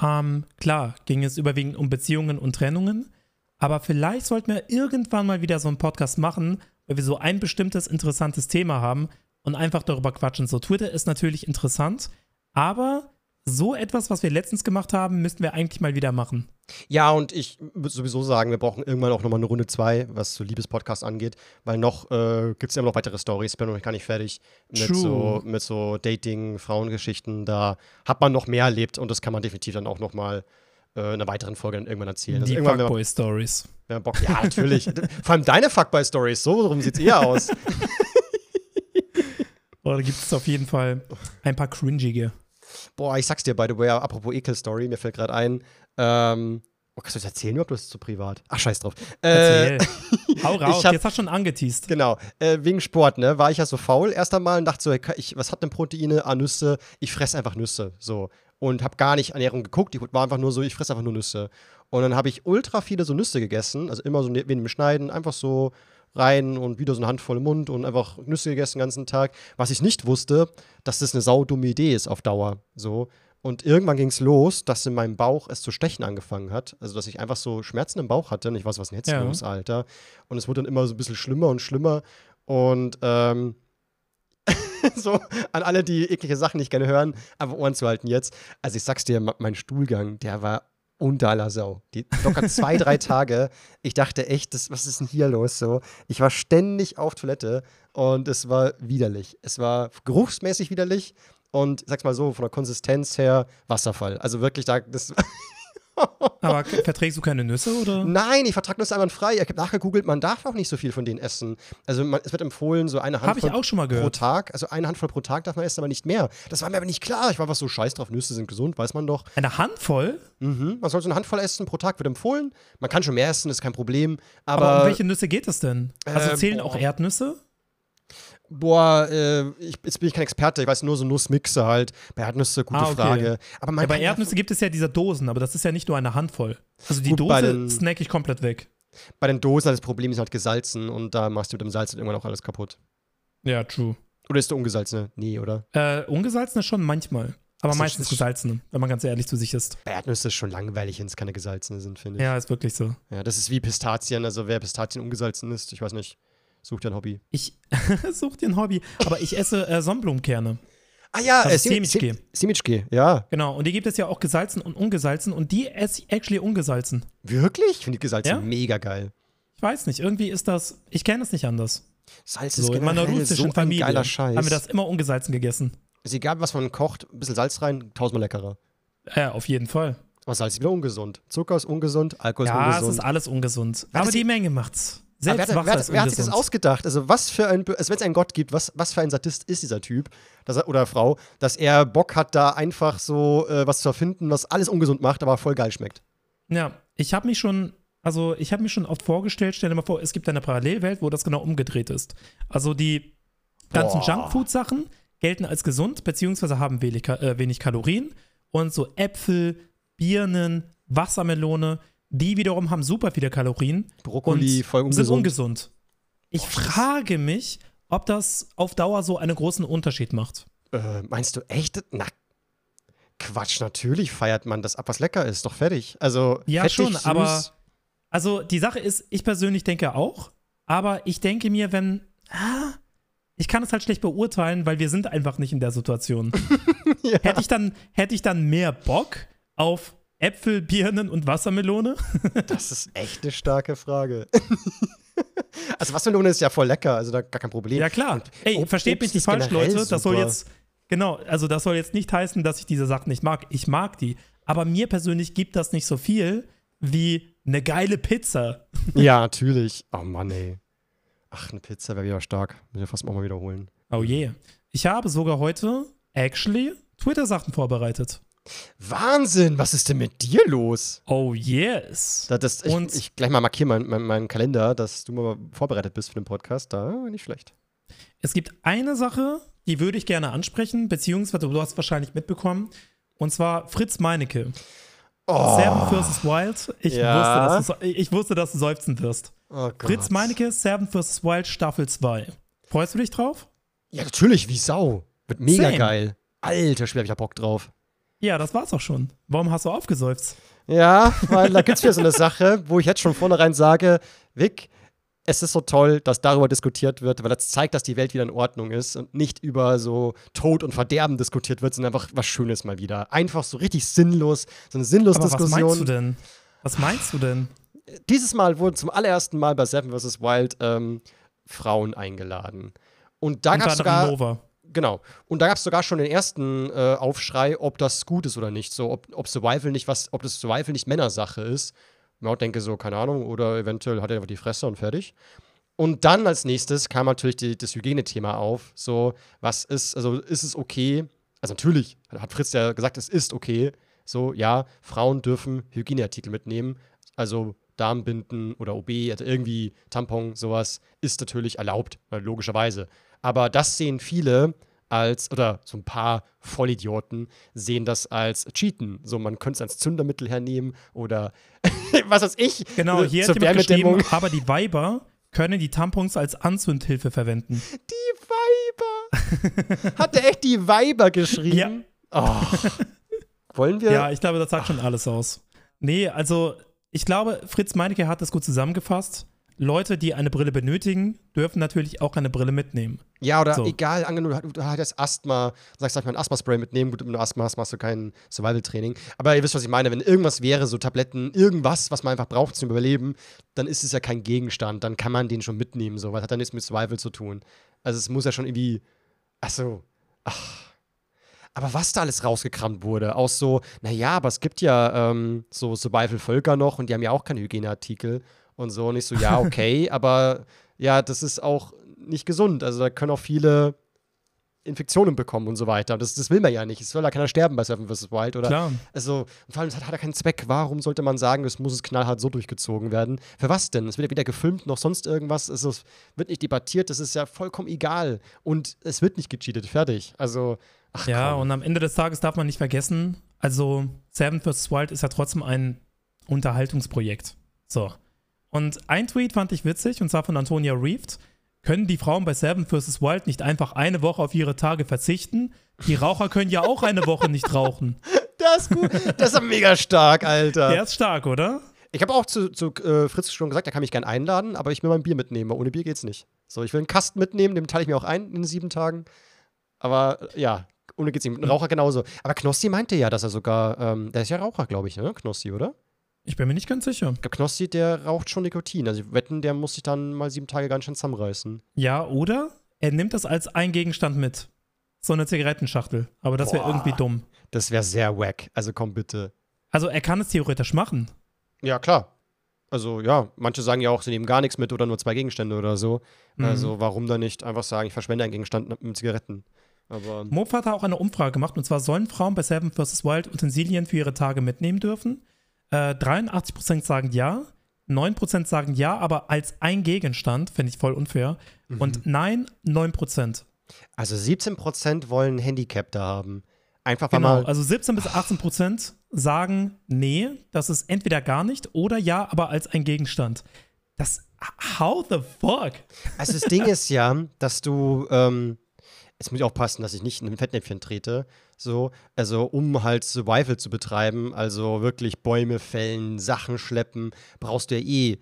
ähm, klar, ging es überwiegend um Beziehungen und Trennungen. Aber vielleicht sollten wir irgendwann mal wieder so einen Podcast machen, weil wir so ein bestimmtes interessantes Thema haben und einfach darüber quatschen. So, Twitter ist natürlich interessant, aber so etwas, was wir letztens gemacht haben, müssten wir eigentlich mal wieder machen. Ja, und ich würde sowieso sagen, wir brauchen irgendwann auch nochmal eine Runde zwei, was so Liebespodcast angeht, weil noch äh, gibt es ja noch weitere Stories. Ich bin noch gar nicht fertig mit True. so, mit so Dating, Frauengeschichten. Da hat man noch mehr erlebt und das kann man definitiv dann auch nochmal äh, in einer weiteren Folge dann irgendwann erzählen. Also Die man, Fuckboy-Stories. Ja, natürlich. Vor allem deine Fuckboy-Stories, so rum sieht es eher aus. Oder gibt es auf jeden Fall ein paar cringige. Boah, ich sag's dir, by the way, apropos Ekel-Story, mir fällt gerade ein, ähm, oh, kannst du das erzählen überhaupt, oder ist das zu privat? Ach, scheiß drauf. Äh. Hau raus, ich hab- jetzt hast du schon angeteased. Genau, äh, wegen Sport, ne, war ich ja so faul erst einmal und dachte so, ich, was hat denn Proteine? Ah, Nüsse. Ich fresse einfach Nüsse, so. Und habe gar nicht Ernährung geguckt, ich war einfach nur so, ich fresse einfach nur Nüsse. Und dann habe ich ultra viele so Nüsse gegessen, also immer so ne- wenig im Schneiden, einfach so rein und wieder so eine Handvoll im Mund und einfach Nüsse gegessen den ganzen Tag. Was ich nicht wusste, dass das eine saudumme Idee ist auf Dauer, so. Und irgendwann ging es los, dass in meinem Bauch es zu stechen angefangen hat. Also, dass ich einfach so Schmerzen im Bauch hatte. Und ich weiß, was denn jetzt Ja. los, Alter? Und es wurde dann immer so ein bisschen schlimmer und schlimmer. Und ähm, so an alle, die eklige Sachen nicht gerne hören, aber Ohren zu halten jetzt. Also ich sag's dir, mein Stuhlgang, der war unter aller Sau. Die locker zwei, drei Tage. Ich dachte echt, das, was ist denn hier los? So, ich war ständig auf Toilette und es war widerlich. Es war geruchsmäßig widerlich und sag's mal so, von der Konsistenz her Wasserfall. Also wirklich, da, das, Aber verträgst du keine Nüsse oder? Nein, ich vertrage Nüsse einwandfrei. Ich habe nachgegoogelt, man darf auch nicht so viel von denen essen. Also man, es wird empfohlen, so eine Habe ich Handvoll auch schon mal pro. Tag. Also eine Handvoll pro Tag darf man essen, aber nicht mehr. Das war mir aber nicht klar. Ich war was so scheiß drauf, Nüsse sind gesund, weiß man doch. Eine Handvoll? Mhm. Man soll so eine Handvoll essen pro Tag, wird empfohlen. Man kann schon mehr essen, ist kein Problem. Aber, Aber, um welche Nüsse geht es denn? Also Äh, zählen auch Erdnüsse? Boah, äh, ich, jetzt bin ich kein Experte, ich weiß nur so Nussmixe halt. Bei Erdnüsse, gute Ah, okay. Frage. Aber Ja, bei Erdnüsse gibt es ja diese Dosen, aber das ist ja nicht nur eine Handvoll. Also die Gut, Dose snack ich komplett weg. bei den Dosen halt das Problem ist halt gesalzen und da machst du mit dem Salz dann irgendwann auch alles kaputt. Ja, true. Oder ist der ungesalzene? Nee, oder? Äh, ungesalzene schon manchmal. Aber Das ist- meistens gesalzene, wenn man ganz ehrlich zu sich ist. Bei Erdnüsse ist schon langweilig, wenn es keine gesalzene sind, finde ich. Ja, ist wirklich so. Ja, das ist wie Pistazien. Also wer Pistazien ungesalzen isst, ich weiß nicht, sucht ja ein Hobby. Ich such dir ein Hobby, aber ich esse äh, Sonnenblumenkerne. Ah ja, Also äh, Sim- Semichke. Sim- Simichke, ja. Genau, und die gibt es ja auch gesalzen und ungesalzen und die esse ich actually ungesalzen. Wirklich? Ich finde die gesalzen Ja? mega geil. Ich weiß nicht, irgendwie ist das, ich kenne es nicht anders. Salz So, ist in meiner russischen so Familie geiler Scheiß. haben wir das immer ungesalzen gegessen. Ist egal, was man kocht, ein bisschen Salz rein, tausendmal leckerer. Ja, auf jeden Fall. Aber Salz ist wieder ungesund. Zucker ist ungesund, Alkohol ist Ja, es ungesund. ist alles ungesund. Aber die Menge macht's. Aber Selbst wer, hat- wer, hat- wer hat sich das ausgedacht? Also, was für ein, also wenn es einen Gott gibt, was, was für ein Sadist ist dieser Typ er, oder Frau, dass er Bock hat, da einfach so äh, was zu erfinden, was alles ungesund macht, aber voll geil schmeckt. Ja, ich habe mich schon, also ich habe mich schon oft vorgestellt, stell dir mal vor, es gibt eine Parallelwelt, wo das genau umgedreht ist. Also die ganzen. Junkfood-Sachen gelten als gesund, beziehungsweise haben wenig, äh, wenig Kalorien. Und so Äpfel, Birnen, Wassermelone, die wiederum haben super viele Kalorien Brokkoli, und voll sind ungesund. ungesund. Ich frage mich, ob das auf Dauer so einen großen Unterschied macht. Äh, meinst du echt? Na, Quatsch, natürlich feiert man das ab, was lecker ist. Doch fertig. Also, Ja, fettig, schon, süß. aber also die Sache ist, ich persönlich denke auch, aber ich denke mir, wenn ah, ich kann es halt schlecht beurteilen, weil wir sind einfach nicht in der Situation. Ja. Hätte ich dann hätte ich dann mehr Bock auf Äpfel, Birnen und Wassermelone? Das ist echt eine starke Frage. also, Wassermelone ist ja voll lecker, also da gar kein Problem. ja klar. Ey, Ob- versteht Obst mich nicht falsch, Leute. Das soll jetzt genau, also das soll jetzt nicht heißen, dass ich diese Sachen nicht mag. Ich mag die, aber mir persönlich gibt das nicht so viel wie eine geile Pizza. Ja, natürlich. Oh Mann, ey. Ach, eine Pizza wäre wieder stark. Müssen wir fast auch mal wiederholen. Oh je. Ich habe sogar heute actually Twitter-Sachen vorbereitet. Wahnsinn, was ist denn mit dir los? Oh yes. Da, das, ich, Und- ich gleich mal markiere meinen mein, meinen Kalender, dass du mal vorbereitet bist für den Podcast. Da nicht schlecht. Es gibt eine Sache, die würde ich gerne ansprechen, beziehungsweise du hast wahrscheinlich mitbekommen, und zwar Fritz Meinecke. Oh, Seven vs. Wild. Ich, Ja. wusste, dass du, ich wusste, dass du seufzen wirst. oh. Fritz Meinecke, Seven vs. Wild, Staffel 2. Freust du dich drauf? Ja, natürlich, wie Sau. Wird mega Same. geil. Alter Schwede, hab ich da Bock drauf. Ja, das war's auch schon. Warum hast du aufgeseufzt? Ja, weil da gibt's wieder so eine Sache, wo ich jetzt schon vornherein sage, Vic, es ist so toll, dass darüber diskutiert wird, weil das zeigt, dass die Welt wieder in Ordnung ist und nicht über so Tod und Verderben diskutiert wird, sondern einfach was Schönes mal wieder. Einfach so richtig sinnlos, so eine sinnlose Aber was Diskussion. meinst du denn? Was meinst du denn? Dieses Mal wurden zum allerersten Mal bei Seven vs. Wild ähm, Frauen eingeladen. Und da gab es sogar. Nova. Genau. Und da gab es sogar schon den ersten äh, Aufschrei, ob das gut ist oder nicht. So, ob, ob Survival nicht was, ob das Survival nicht Männersache ist. Ja, denke so, keine Ahnung, oder eventuell hat er einfach die Fresse und fertig. Und dann als nächstes kam natürlich die, das Hygienethema auf. So, was ist, also ist es okay? Also natürlich hat Fritz ja gesagt, es ist okay. So, ja, Frauen dürfen Hygieneartikel mitnehmen. Also Darmbinden oder OB, also irgendwie Tampon, sowas, ist natürlich erlaubt, äh, logischerweise. Aber das sehen viele als, oder so ein paar Vollidioten sehen das als Cheaten. So, man könnte es als Zündermittel hernehmen oder was weiß ich. Genau, hier zur hat geschrieben, aber die Weiber können die Tampons als Anzündhilfe verwenden. Die Weiber. Hat er echt die Weiber geschrieben? Ja. Oh. Wollen wir? Ja, ich glaube, das sagt schon alles aus. Nee, also ich glaube, Fritz Meinecke hat das gut zusammengefasst. Leute, die eine Brille benötigen, dürfen natürlich auch eine Brille mitnehmen. Ja, oder So. egal, angenommen, du, hast Asthma, sagst, sag ich mal, ein Asthma-Spray mitnehmen. Gut, wenn du Asthma hast, machst du kein Survival-Training. Aber ihr wisst, was ich meine. Wenn irgendwas wäre, so Tabletten, irgendwas, was man einfach braucht zum Überleben, dann ist es ja kein Gegenstand. Dann kann man den schon mitnehmen. So, was hat dann nichts mit Survival zu tun? Also, es muss ja schon irgendwie. Ach so. Ach. Aber was da alles rausgekramt wurde, aus so, naja, aber es gibt ja ähm, so Survival-Völker noch und die haben ja auch keine Hygieneartikel und so. Und ich so, ja, okay, aber ja, das ist auch nicht gesund. Also da können auch viele Infektionen bekommen und so weiter. Das, das will man ja nicht. Es soll ja keiner sterben bei Seven vs. Wild, oder? Klar. Also, und vor allem, es hat, hat er keinen Zweck. Warum sollte man sagen, es muss es knallhart so durchgezogen werden? Für was denn? Es wird ja weder gefilmt noch sonst irgendwas. Also, es wird nicht debattiert. Das ist ja vollkommen egal. Und es wird nicht gecheatet. Fertig. Also, ach Ja, komm. und am Ende des Tages darf man nicht vergessen, also Seven vs. Wild ist ja trotzdem ein Unterhaltungsprojekt. So. Und ein Tweet fand ich witzig, und zwar von Antonia Reeft. Können die Frauen bei Seven vs. Wild nicht einfach eine Woche auf ihre Tage verzichten? Die Raucher können ja auch eine Woche nicht rauchen. Das ist gut. Das ist mega stark, Alter. Der ist stark, oder? Ich habe auch zu, zu äh, Fritz schon gesagt, er kann mich gern einladen, aber ich will mein Bier mitnehmen. weil Ohne Bier geht's nicht. So, ich will einen Kasten mitnehmen, den teile ich mir auch ein in sieben Tagen. Aber ja, ohne geht's nicht. Ein Raucher genauso. Aber Knossi meinte ja, dass er sogar, ähm, der ist ja Raucher, glaube ich, ne? Knossi, oder? Ich bin mir nicht ganz sicher. Ich glaube, Knossi, der raucht schon Nikotin. Also wetten, der muss sich dann mal sieben Tage ganz schön zusammenreißen. Ja, oder er nimmt das als ein Gegenstand mit. So eine Zigarettenschachtel. Aber das wäre irgendwie dumm. Das wäre sehr wack. Also komm bitte. Also er kann es theoretisch machen. Ja, klar. Also ja, manche sagen ja auch, sie nehmen gar nichts mit oder nur zwei Gegenstände oder so. Mhm. Also warum dann nicht einfach sagen, ich verschwende einen Gegenstand mit Zigaretten? Aber Mob hat auch eine Umfrage gemacht und zwar sollen Frauen bei Seven vs. Wild Utensilien für ihre Tage mitnehmen dürfen. Äh, 83% sagen ja, 9% sagen ja, aber als ein Gegenstand, finde ich voll unfair. Mhm. Und nein, 9%. Also 17% wollen Handicap da haben. Einfach Genau, mal. also 17 bis 18% sagen nee, das ist entweder gar nicht oder ja, aber als ein Gegenstand. Das, how the fuck? Also das Ding ist ja, dass du, ähm, jetzt muss ich aufpassen, dass ich nicht in ein Fettnäpfchen trete, so, also um halt Survival zu betreiben, also wirklich Bäume fällen, Sachen schleppen, brauchst du ja eh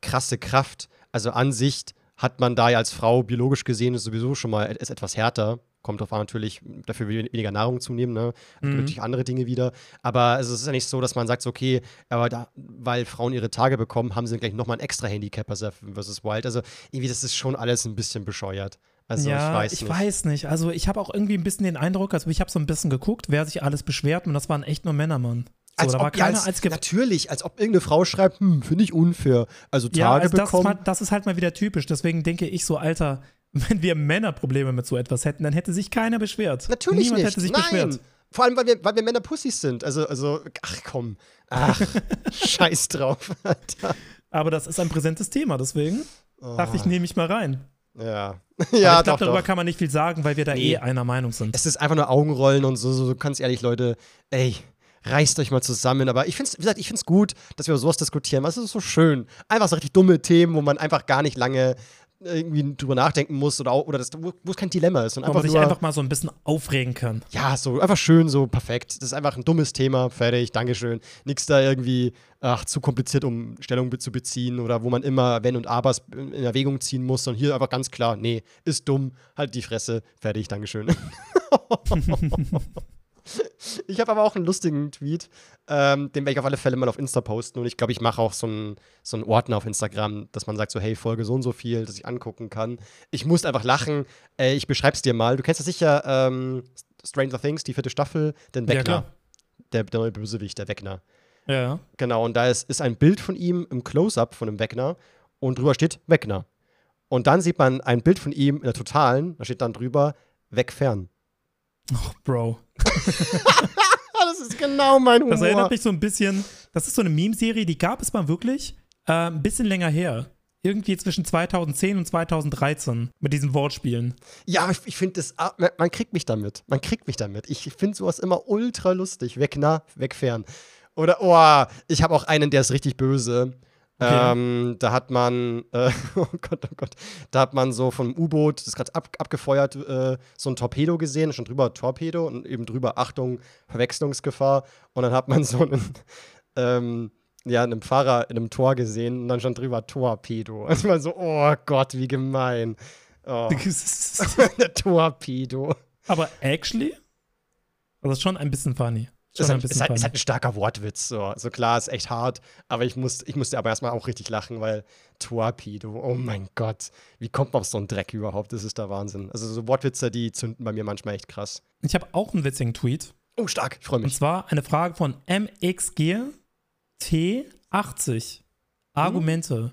krasse Kraft. Also an sich hat man da ja als Frau biologisch gesehen ist sowieso schon mal ist etwas härter. Kommt drauf an, natürlich, dafür weniger Nahrung zu nehmen, ne? Mhm. Natürlich andere Dinge wieder. Aber also, es ist ja nicht so, dass man sagt, okay, aber da, weil Frauen ihre Tage bekommen, haben sie gleich nochmal ein extra Handicap bei Seven vs. Wild. Also irgendwie, das ist schon alles ein bisschen bescheuert. Also ja, ich weiß ich nicht. weiß nicht. Also ich habe auch irgendwie ein bisschen den Eindruck, also ich habe so ein bisschen geguckt, wer sich alles beschwert und das waren echt nur Männer, Mann. So, als da war ob, ja, keiner als, als, ge- natürlich, als ob irgendeine Frau schreibt, hm, finde ich unfair. Also Tage Ja, also das, bekommen. war- das ist halt mal wieder typisch. Deswegen denke ich so, Alter, wenn wir Männer Probleme mit so etwas hätten, dann hätte sich keiner beschwert. Natürlich Niemand nicht. hätte sich Nein. beschwert. Vor allem, weil wir, weil wir Männer Pussys sind. Also, also, ach komm. Ach, scheiß drauf, Alter. Aber das ist ein präsentes Thema, deswegen dachte ich, nehme ich mal rein. Ja. Ja, ich glaube, darüber doch. kann man nicht viel sagen, weil wir da Nee. eh einer Meinung sind. Es ist einfach nur Augenrollen und so, so, so ganz ehrlich, Leute, ey, reißt euch mal zusammen. Aber ich finde es, wie gesagt, ich finde es gut, dass wir über sowas diskutieren, weil es ist so schön. Einfach so richtig dumme Themen, wo man einfach gar nicht lange irgendwie drüber nachdenken muss oder, oder das, wo es kein Dilemma ist. Und Wo man einfach sich nur, einfach mal so ein bisschen aufregen kann. ja, so einfach schön, so perfekt. Das ist einfach ein dummes Thema, fertig, Dankeschön. Nichts da irgendwie, ach, zu kompliziert, um Stellung zu beziehen oder wo man immer Wenn und Abers in in Erwägung ziehen muss, sondern hier einfach ganz klar, nee, ist dumm, halt die Fresse, fertig, Dankeschön. ich habe aber auch einen lustigen Tweet, ähm, den werde ich auf alle Fälle mal auf Insta posten und ich glaube, ich mache auch so einen, so einen Ordner auf Instagram, dass man sagt so, hey, Folge so und so viel, dass ich angucken kann. Ich muss einfach lachen. Äh, ich beschreib's dir mal. Du kennst ja sicher ähm, Stranger Things, die vierte Staffel, den Ja, Wegner. klar. der, der neue Bösewicht, der Wegner. Ja, ja. Genau, und da ist, ist ein Bild von ihm im Close-Up von dem Wegner und drüber steht Wegner. Und dann sieht man ein Bild von ihm in der Totalen, da steht dann drüber Wegfern. Oh, Bro. Das ist genau mein Humor. Das erinnert mich so ein bisschen, das ist so eine Meme-Serie, die gab es mal wirklich äh, ein bisschen länger her. Irgendwie zwischen 2010 und 2013 mit diesen Wortspielen. Ja, aber ich, ich finde das, ah, man, kriegt mich damit. Man kriegt mich damit. Ich finde sowas immer ultra lustig. Wegner, wegfern. Oder, oh, ich habe auch einen, der ist richtig böse. Okay. Ähm, da hat man, äh, oh Gott, oh Gott, da hat man so vom U-Boot, das ist gerade ab, abgefeuert, äh, so ein Torpedo gesehen, schon drüber Torpedo und eben drüber Achtung, Verwechslungsgefahr. Und dann hat man so einen, ähm, ja, einen Fahrer in einem Tor gesehen und dann schon drüber Torpedo. Und man so, oh Gott, wie gemein. Oh, der Torpedo. Aber actually, das ist schon ein bisschen funny. Schon Ist ein halt, ist, halt, ist halt ein starker Wortwitz. So, so klar, ist echt hart. Aber ich, muss, ich musste aber erstmal auch richtig lachen, weil Torpedo, oh mein Gott. Wie kommt man auf so einen Dreck überhaupt? Das ist der Wahnsinn. Also so Wortwitze, die zünden bei mir manchmal echt krass. Ich habe auch einen witzigen Tweet. Oh, stark. Ich freue Und mich. zwar eine Frage von MXGT80. Argumente.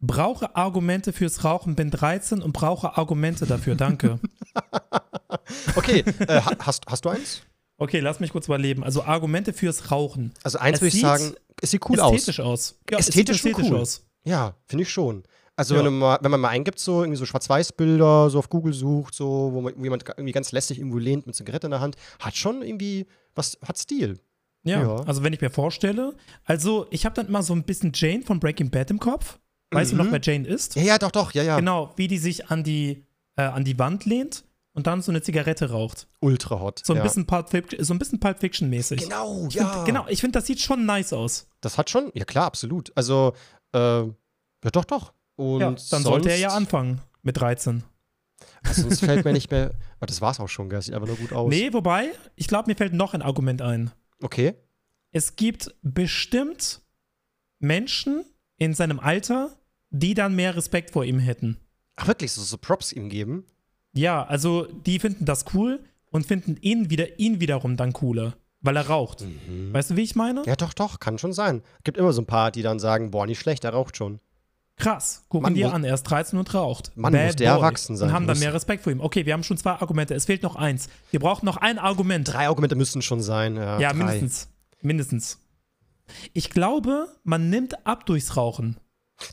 Brauche Argumente fürs Rauchen, bin 13 und brauche Argumente dafür. Danke. Okay, äh, ha- hast, hast du eins? Okay, lass mich kurz überleben. Also Argumente fürs Rauchen. Also eins Es würde ich sagen, es sieht cool aus. ästhetisch aus. Ja, es Ästhetisch schon ästhetisch cool. aus. Ja, finde ich schon. Also Ja. wenn, mal, wenn man mal eingibt, so irgendwie so Schwarz-Weiß-Bilder, so auf Google sucht, so, wo, man, wo jemand irgendwie ganz lässig irgendwo lehnt mit Zigarette in der Hand, hat schon irgendwie was, hat Stil. Ja, Ja. also wenn ich mir vorstelle, also ich habe dann immer so ein bisschen Jane von Breaking Bad im Kopf. Weißt du noch, Mhm. wer Jane ist? Ja, ja, doch, doch, ja, ja. Genau, wie die sich an die, äh, an die Wand lehnt und dann so eine Zigarette raucht. Ultra hot. So ein ja. bisschen Pulp, Fic- so ein bisschen Pulp Fiction mäßig. Genau, Ich ja. find, genau, ich finde, das sieht schon nice aus. Das hat schon, ja klar, absolut. Also, äh, ja, doch, doch. Und ja, dann sonst, sollte er ja anfangen mit 13. Sonst fällt mir nicht mehr. Aber das war's auch schon, gell? Sieht einfach nur gut aus. Nee, wobei, ich glaube, mir fällt noch ein Argument ein. Okay. Es gibt bestimmt Menschen in seinem Alter, die dann mehr Respekt vor ihm hätten. Ach, wirklich, so, so Props ihm geben? Ja, also die finden das cool und finden ihn wieder ihn wiederum dann cooler, weil er raucht. Weißt du, wie ich meine? Mhm. Ja, doch, doch, kann schon sein. Gibt immer so ein paar, die dann sagen: Boah, nicht schlecht, er raucht schon. Krass, gucken muss- an, er ist 13 und raucht. Mann, muss der erwachsen sein, Und haben dann mehr Respekt vor ihm. Okay, wir haben schon zwei Argumente, es fehlt noch eins. Wir brauchen noch ein Argument. Drei Argumente müssen schon sein. Ja, ja, mindestens. Mindestens. Ich glaube, man nimmt ab durchs Rauchen.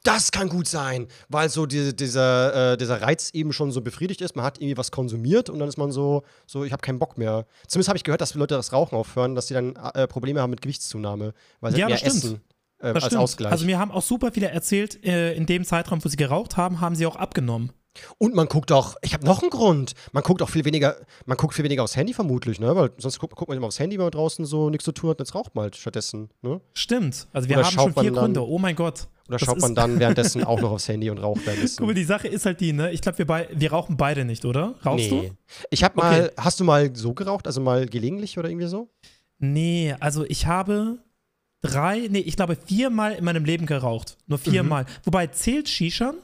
Das kann gut sein, weil so die, dieser, äh, dieser Reiz eben schon so befriedigt ist. Man hat irgendwie was konsumiert und dann ist man so, so ich habe keinen Bock mehr. Zumindest habe ich gehört, dass Leute das Rauchen aufhören, dass sie dann äh, Probleme haben mit Gewichtszunahme, weil sie Ja, mehr das stimmt. essen äh, Das als stimmt. Ausgleich. Also mir haben auch super viele erzählt, äh, in dem Zeitraum, wo sie geraucht haben, haben sie auch abgenommen. Und man guckt auch, ich habe noch einen Grund. Man guckt auch viel weniger, man guckt viel weniger aufs Handy vermutlich, ne? Weil sonst guckt, guckt man immer aufs Handy, wenn man draußen so nichts zu tun hat, und jetzt raucht man halt stattdessen, ne? Stimmt. Also wir Oder haben schon vier Gründe. Oh mein Gott. Oder Das schaut man dann währenddessen auch noch aufs Handy und raucht währenddessen? Guck mal, die Sache ist halt die, ne? Ich glaube, wir, bei- wir rauchen beide nicht, oder? Rauchst nee. Ich habe mal, Okay. hast du mal so geraucht, also mal gelegentlich oder irgendwie so? du? Nee, also ich habe drei, nee, ich glaube viermal in meinem Leben geraucht. Nur Mhm. viermal. Wobei, zählt Shishan?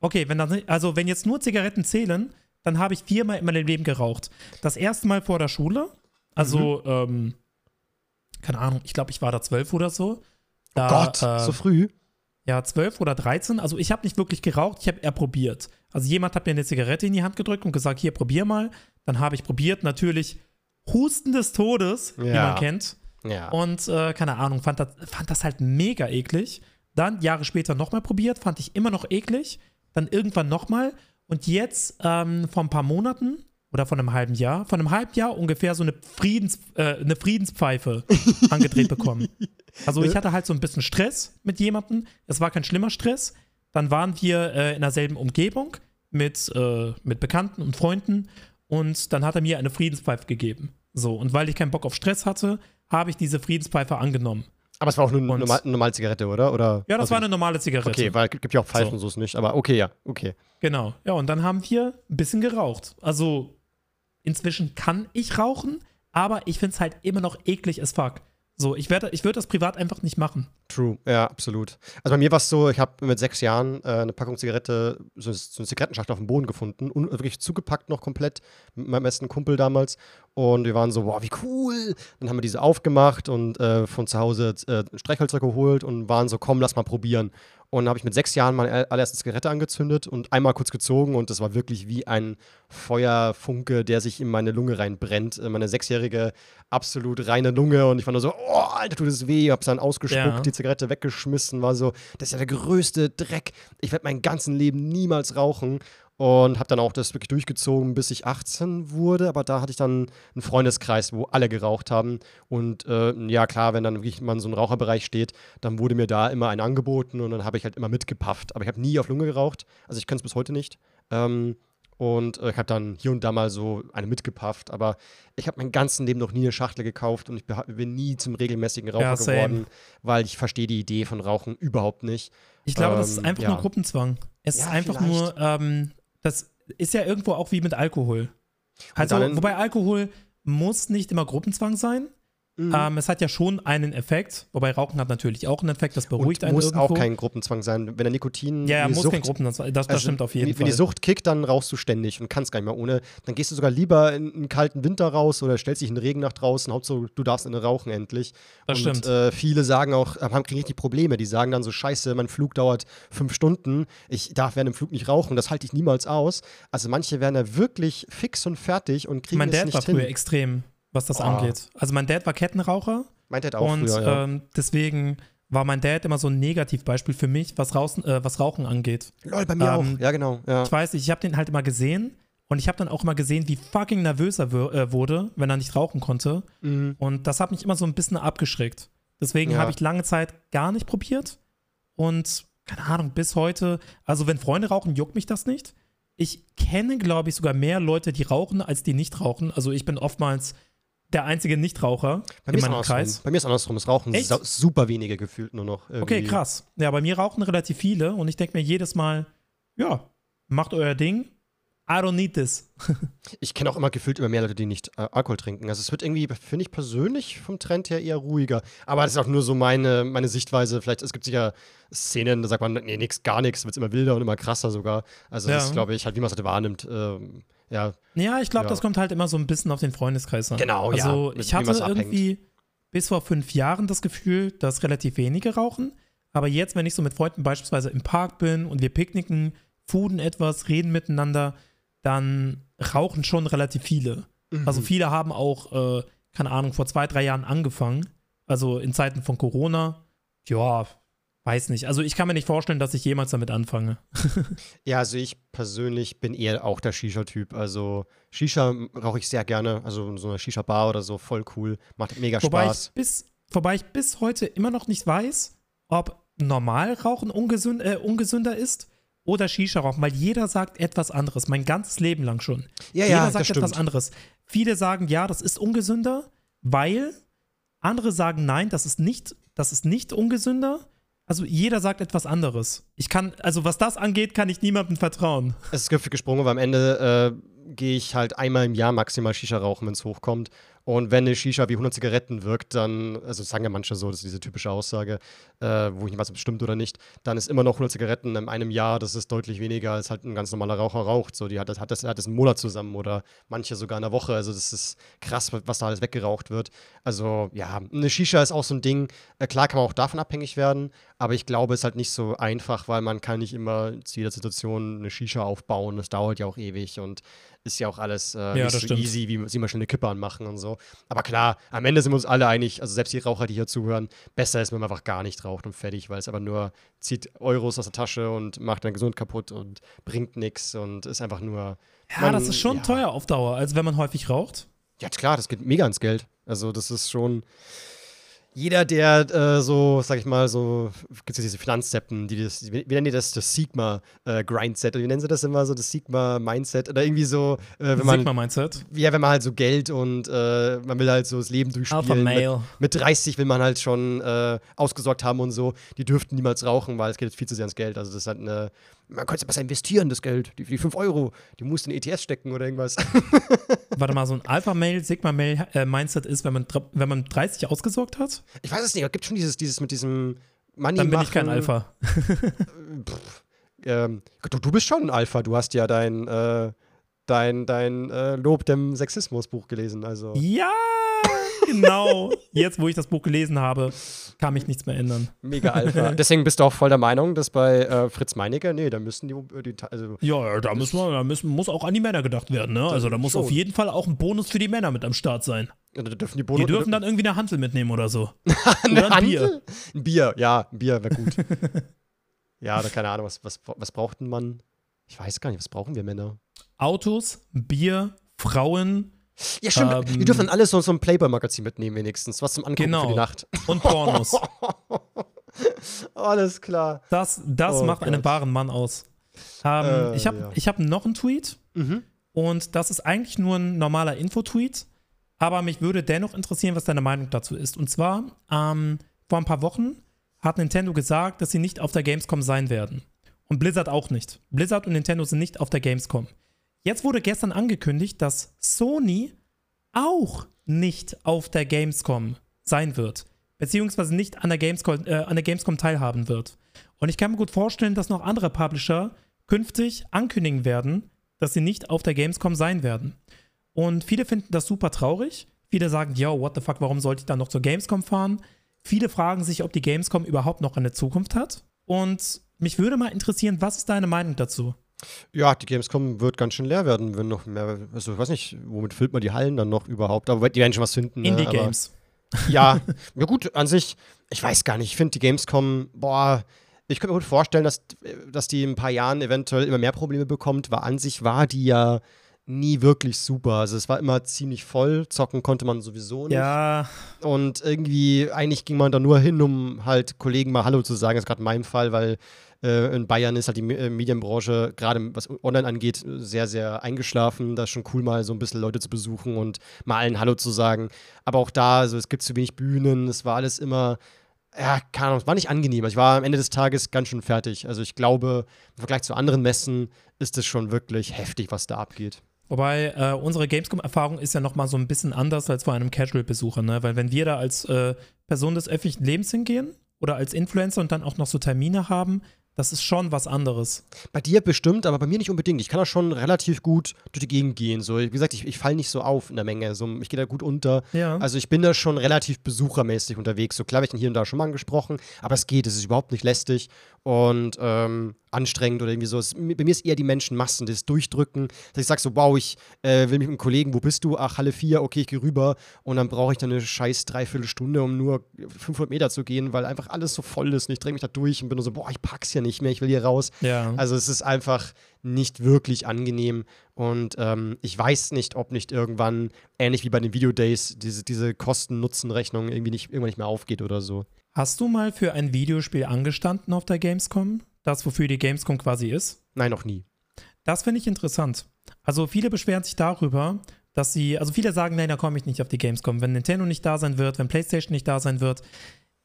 Okay, wenn nicht, also wenn jetzt nur Zigaretten zählen, dann habe ich viermal in meinem Leben geraucht. Das erste Mal vor der Schule, also, Mhm. ähm, keine Ahnung, ich glaube, ich war da zwölf oder so. Da, Gott, äh, so früh. ja, 12 oder 13. Also ich habe nicht wirklich geraucht, ich habe eher probiert. Also jemand hat mir eine Zigarette in die Hand gedrückt und gesagt, hier, probier mal. Dann habe ich probiert, natürlich Husten des Todes, wie Ja. man kennt. Ja. Und äh, keine Ahnung, fand das, fand das halt mega eklig. Dann Jahre später nochmal probiert, fand ich immer noch eklig. Dann irgendwann nochmal. Und jetzt ähm, vor ein paar Monaten oder vor einem halben Jahr, vor einem halben Jahr ungefähr so eine, Friedens, äh, eine Friedenspfeife angedreht bekommen. Also ich hatte halt so ein bisschen Stress mit jemandem. Es war kein schlimmer Stress. Dann waren wir äh, in derselben Umgebung mit, äh, mit Bekannten und Freunden und dann hat er mir eine Friedenspfeife gegeben. So, und weil ich keinen Bock auf Stress hatte, habe ich diese Friedenspfeife angenommen. Aber es war auch nur eine normal, normale Zigarette, oder? oder Ja, das also, war eine normale Zigarette. Okay, weil es gibt ja auch Pfeifen So. und so ist nicht. Aber okay, ja, okay. Genau. Ja, und dann haben wir ein bisschen geraucht. Also inzwischen kann ich rauchen, aber ich finde es halt immer noch eklig as fuck. So, ich, werde- ich würde das privat einfach nicht machen. True, ja, absolut. Also bei mir war es so, ich habe mit sechs Jahren äh, eine Packung Zigarette, so, so eine Zigarettenschachtel auf dem Boden gefunden, un wirklich zugepackt noch komplett mit meinem besten Kumpel damals. Und wir waren so, wow, wie cool. Dann haben wir diese aufgemacht und äh, von zu Hause äh, Streichhölzer geholt und waren so, komm, lass mal probieren. Und habe ich mit sechs Jahren meine allererste Zigarette angezündet und einmal kurz gezogen und das war wirklich wie ein Feuerfunke, der sich in meine Lunge reinbrennt. Äh, Meine sechsjährige, absolut reine Lunge und ich war nur so, oh, Alter, tut das weh. Hab's dann ausgespuckt, Ja. die Zigarette weggeschmissen, war so, das ist ja der größte Dreck. Ich werde mein ganzes Leben niemals rauchen. Und habe dann auch das wirklich durchgezogen, bis ich 18 wurde. Aber da hatte ich dann einen Freundeskreis, wo alle geraucht haben. Und äh, ja, klar, wenn dann wirklich mal in so einem Raucherbereich steht, dann wurde mir da immer ein angeboten und dann habe ich halt immer mitgepafft. Aber ich habe nie auf Lunge geraucht. Also ich kann es bis heute nicht. Ähm, und äh, ich habe dann hier und da mal so eine mitgepafft. Aber ich habe mein ganzes Leben noch nie eine Schachtel gekauft und ich bin nie zum regelmäßigen Raucher Ja, geworden, weil ich verstehe die Idee von Rauchen überhaupt nicht. Ich glaube, das ist Ähm, einfach ja. nur Gruppenzwang. Es ist Ja, einfach vielleicht. nur, ähm, das ist ja irgendwo auch wie mit Alkohol. Also, wobei Alkohol muss nicht immer Gruppenzwang sein. Mhm. Ähm, es hat ja schon einen Effekt, wobei Rauchen hat natürlich auch einen Effekt, das beruhigt und einen muss irgendwo. auch kein Gruppenzwang sein. Wenn der Nikotin ja, ja, die muss Sucht, kein Gruppenzwang sein. Das, das also stimmt auf jeden wenn, Fall. Wenn die Sucht kickt, dann rauchst du ständig und kannst gar nicht mehr ohne. Dann gehst du sogar lieber in einen kalten Winter raus oder stellst dich in den Regen nach draußen. Hauptsache, du darfst in den rauchen endlich. Das und stimmt. Äh, viele sagen auch, äh, haben kriegen richtig Probleme. Die sagen dann so: Scheiße, mein Flug dauert fünf Stunden. Ich darf während dem Flug nicht rauchen. Das halte ich niemals aus. Also manche werden da wirklich fix und fertig und kriegen mein es Dad nicht war hin. früher extrem, was das Oh. angeht. Also mein Dad war Kettenraucher Meint er auch und früher, ja. ähm, deswegen war mein Dad immer so ein Negativbeispiel für mich, was, Rauchen, äh, was Rauchen angeht. Lol, bei mir ähm, auch. Ja, genau. Ja. Ich weiß nicht, ich habe den halt immer gesehen und ich habe dann auch immer gesehen, wie fucking nervös er äh, wurde, wenn er nicht rauchen konnte. Mhm. Und das hat mich immer so ein bisschen abgeschreckt. Deswegen Ja. habe ich lange Zeit gar nicht probiert. Und keine Ahnung, bis heute, also wenn Freunde rauchen, juckt mich das nicht. Ich kenne, glaube ich, sogar mehr Leute, die rauchen, als die nicht rauchen. Also ich bin oftmals der einzige Nichtraucher Bei in mir, ist meinem andersrum. Kreis. bei mir ist andersrum. Es rauchen super wenige gefühlt nur noch. Okay, irgendwie. krass. Ja, bei mir rauchen relativ viele und ich denke mir jedes Mal, ja, macht euer Ding. I don't need this. Ich kenne auch immer gefühlt immer mehr Leute, die nicht äh, Alkohol trinken. Also es wird irgendwie, finde ich persönlich vom Trend her eher ruhiger. Aber das ist auch nur so meine, meine Sichtweise. Vielleicht, es gibt sicher Szenen, da sagt man, nee, nix, gar nichts, wird immer wilder und immer krasser sogar. Also das Ja. ist, glaube ich, halt, wie man es halt wahrnimmt. Ähm, ja, Ja, ich glaube, Ja. das kommt halt immer so ein bisschen auf den Freundeskreis an. Genau, ja, Also ich hatte abhängt. irgendwie bis vor fünf Jahren das Gefühl, dass relativ wenige rauchen. Aber jetzt, wenn ich so mit Freunden beispielsweise im Park bin und wir picknicken, fooden etwas, reden miteinander, dann rauchen schon relativ viele. Mhm. Also viele haben auch, äh, keine Ahnung, vor zwei, drei Jahren angefangen. Also in Zeiten von Corona. Ja, weiß nicht. Also ich kann mir nicht vorstellen, dass ich jemals damit anfange. ja, also ich persönlich bin eher auch der Shisha-Typ. Also Shisha rauche ich sehr gerne. Also so einer Shisha-Bar oder so, voll cool. Macht mega Wobei Spaß. ich, bis, wobei ich bis heute immer noch nicht weiß, ob Normalrauchen ungesünd, äh, ungesünder ist oder Shisha-Rauchen, weil jeder sagt etwas anderes, mein ganzes Leben lang schon. Ja, jeder ja, sagt etwas anderes. Viele sagen, ja, das ist ungesünder, weil andere sagen, nein, das ist nicht, das ist nicht ungesünder. Also jeder sagt etwas anderes. Ich kann, also was das angeht, kann ich niemandem vertrauen. Es ist gesprungen, aber am Ende äh, gehe ich halt einmal im Jahr maximal Shisha rauchen, wenn es hochkommt. Und wenn eine Shisha wie 100 Zigaretten wirkt, dann, also sagen ja manche so, das ist diese typische Aussage, äh, wo ich nicht weiß, ob es stimmt oder nicht, dann ist immer noch 100 Zigaretten in einem Jahr, das ist deutlich weniger als halt ein ganz normaler Raucher raucht. So, die hat das, hat das, hat das einen Monat zusammen oder manche sogar in einer Woche. Also das ist krass, was da alles weggeraucht wird. Also ja, eine Shisha ist auch so ein Ding. Äh, klar kann man auch davon abhängig werden, aber ich glaube, es ist halt nicht so einfach, weil man kann nicht immer zu jeder Situation eine Shisha aufbauen. Das dauert ja auch ewig und ist ja auch alles äh, Ja, nicht so stimmt. easy, wie sie mal schnell eine Kippe anmachen und so. Aber klar, am Ende sind wir uns alle einig, also selbst die Raucher, die hier zuhören, besser ist, wenn man einfach gar nicht raucht und fertig, weil es aber nur zieht Euros aus der Tasche und macht dann gesund kaputt und bringt nichts und ist einfach nur. Ja, man- das ist schon ja. teuer auf Dauer, als wenn man häufig raucht. Ja, klar, das geht mega ins Geld. Also, das ist schon. Jeder, der äh, so, sag ich mal, so, gibt es diese Finanzseppen, die das, wie, wie nennen die das, das Sigma-Grindset, oder wie nennen sie das immer so, das Sigma-Mindset, oder irgendwie so, äh, wenn man, Sigma-Mindset. ja, wenn man halt so Geld und äh, man will halt so das Leben Alpha durchspielen. Mit, Male. mit 30 will man halt schon äh, ausgesorgt haben und so. Die dürften niemals rauchen, weil es geht jetzt viel zu sehr ins Geld. Also das ist halt eine, man könnte es besser investieren, das Geld. Die, die 5 Euro, die musst du in ETS stecken oder irgendwas. Warte mal, so ein Alpha-Male, Sigma-Male-Mindset ist, wenn man, wenn man 30 ausgesorgt hat, Ich weiß es nicht, aber gibt schon dieses, dieses mit diesem Money dann bin machen. ich kein Alpha. Ähm, du, du bist schon ein Alpha, du hast ja dein, äh, dein, dein äh, Lob dem Sexismus-Buch gelesen. Also. Ja, genau. Jetzt, wo ich das Buch gelesen habe, kann mich nichts mehr ändern. Mega Alpha. Deswegen bist du auch voll der Meinung, dass bei äh, Fritz Meinecke, nee, da müssen die, die also Ja, da, müssen wir, da müssen, muss auch an die Männer gedacht werden. Ne? Also da muss schon. auf jeden Fall auch ein Bonus für die Männer mit am Start sein. da dürfen die Die dürfen dann irgendwie eine Hantel mitnehmen oder so. eine oder ein Bier. Ein Bier, ja, ein Bier wäre gut. ja, oder keine Ahnung, was, was, was braucht ein Mann? Ich weiß gar nicht, was brauchen wir Männer? Autos, Bier, Frauen Ja, stimmt. Ähm, wir dürfen dann alles so, so ein Playboy-Magazin mitnehmen, wenigstens. Was zum Angucken Genau. für die Nacht. und Pornos. Alles klar. Das, das Oh macht einen Gott. wahren Mann aus. Ähm, Äh, ich habe ja. ich hab noch einen Tweet Mhm. und das ist eigentlich nur ein normaler Info-Tweet, aber mich würde dennoch interessieren, was deine Meinung dazu ist. Und zwar, ähm, vor ein paar Wochen hat Nintendo gesagt, dass sie nicht auf der Gamescom sein werden. Und Blizzard auch nicht. Blizzard und Nintendo sind nicht auf der Gamescom. Jetzt wurde gestern angekündigt, dass Sony auch nicht auf der Gamescom sein wird. Beziehungsweise nicht an der Gamescom, äh, an der Gamescom teilhaben wird. Und ich kann mir gut vorstellen, dass noch andere Publisher künftig ankündigen werden, dass sie nicht auf der Gamescom sein werden. Und viele finden das super traurig. Viele sagen, yo, what the fuck, warum sollte ich dann noch zur Gamescom fahren? Viele fragen sich, ob die Gamescom überhaupt noch eine Zukunft hat. Und mich würde mal interessieren, was ist deine Meinung dazu? Ja, die Gamescom wird ganz schön leer werden, wenn noch mehr. Also, ich weiß nicht, womit füllt man die Hallen dann noch überhaupt? Aber die werden schon was finden. ne? Indie-Games. Ja, ja gut, an sich, ich weiß gar nicht, ich finde die Gamescom, boah, ich könnte mir gut vorstellen, dass, dass die in ein paar Jahren eventuell immer mehr Probleme bekommt, weil an sich war die ja nie wirklich super. Also es war immer ziemlich voll, zocken konnte man sowieso nicht. Ja, Und irgendwie, eigentlich ging man da nur hin, um halt Kollegen mal Hallo zu sagen. Das ist gerade in meinem Fall, weil äh, in Bayern ist halt die äh, Medienbranche, gerade was online angeht, sehr, sehr eingeschlafen. Da ist schon cool, mal so ein bisschen Leute zu besuchen und mal allen Hallo zu sagen. Aber auch da, also es gibt zu wenig Bühnen, es war alles immer. Ja, keine Ahnung, es war nicht angenehm. Ich war am Ende des Tages ganz schön fertig. Also ich glaube, im Vergleich zu anderen Messen ist es schon wirklich heftig, was da abgeht. Wobei äh, unsere Gamescom-Erfahrung ist ja noch mal so ein bisschen anders als vor einem Casual-Besucher, ne? Weil wenn wir da als äh, Person des öffentlichen Lebens hingehen oder als Influencer und dann auch noch so Termine haben, das ist schon was anderes. Bei dir bestimmt, aber bei mir nicht unbedingt. Ich kann da schon relativ gut durch die Gegend gehen. So, wie gesagt, ich, ich falle nicht so auf in der Menge. So, ich gehe da gut unter. Ja. Also ich bin da schon relativ besuchermäßig unterwegs. So klar, ich den hier und da schon mal angesprochen, aber es geht, es ist überhaupt nicht lästig und ähm, anstrengend oder irgendwie so. Es, bei mir ist eher die Menschenmassen, das Durchdrücken, dass ich sage so, wow, ich äh, will mich mit einem Kollegen, wo bist du? Ach, Halle 4, okay, ich gehe rüber und dann brauche ich dann eine scheiß Dreiviertelstunde, um nur 500 Meter zu gehen, weil einfach alles so voll ist und ich drehe mich da durch und bin nur so, boah, ich pack's ja nicht mehr, ich will hier raus. ja. Also es ist einfach nicht wirklich angenehm und ähm, ich weiß nicht, ob nicht irgendwann, ähnlich wie bei den Videodays, diese, diese Kosten-Nutzen-Rechnung irgendwie nicht, irgendwann nicht mehr aufgeht oder so. Hast du mal für ein Videospiel angestanden auf der Gamescom? Das, wofür die Gamescom quasi ist? Nein, noch nie. Das finde ich interessant. Also viele beschweren sich darüber, dass sie, also viele sagen, nein, da komme ich nicht auf die Gamescom. Wenn Nintendo nicht da sein wird, wenn PlayStation nicht da sein wird.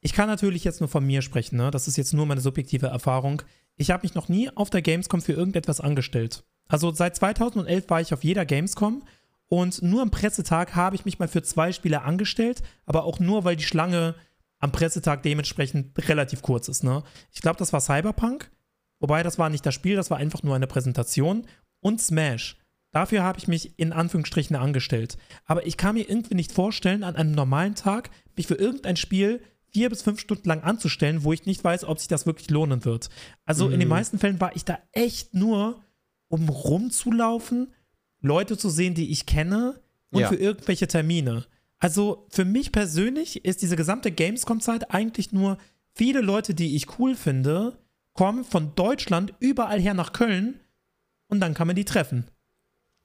Ich kann natürlich jetzt nur von mir sprechen, ne? Das ist jetzt nur meine subjektive Erfahrung. Ich habe mich noch nie auf der Gamescom für irgendetwas angestellt. Also seit 2011 war ich auf jeder Gamescom Und nur am Pressetag habe ich mich mal für zwei Spiele angestellt, aber auch nur, weil die Schlange am Pressetag dementsprechend relativ kurz ist. Ne? Ich glaube, das war Cyberpunk, wobei das war nicht das Spiel, das war einfach nur eine Präsentation. Und Smash. Dafür habe ich mich in Anführungsstrichen angestellt. Aber ich kann mir irgendwie nicht vorstellen, an einem normalen Tag mich für irgendein Spiel vier bis fünf Stunden lang anzustellen, wo ich nicht weiß, ob sich das wirklich lohnen wird. Also mhm. in den mhm. meisten Fällen war ich da echt nur, um rumzulaufen, Leute zu sehen, die ich kenne und ja. für irgendwelche Termine. Also für mich persönlich ist diese gesamte Gamescom-Zeit eigentlich nur viele Leute, die ich cool finde, kommen von Deutschland überall her nach Köln und dann kann man die treffen.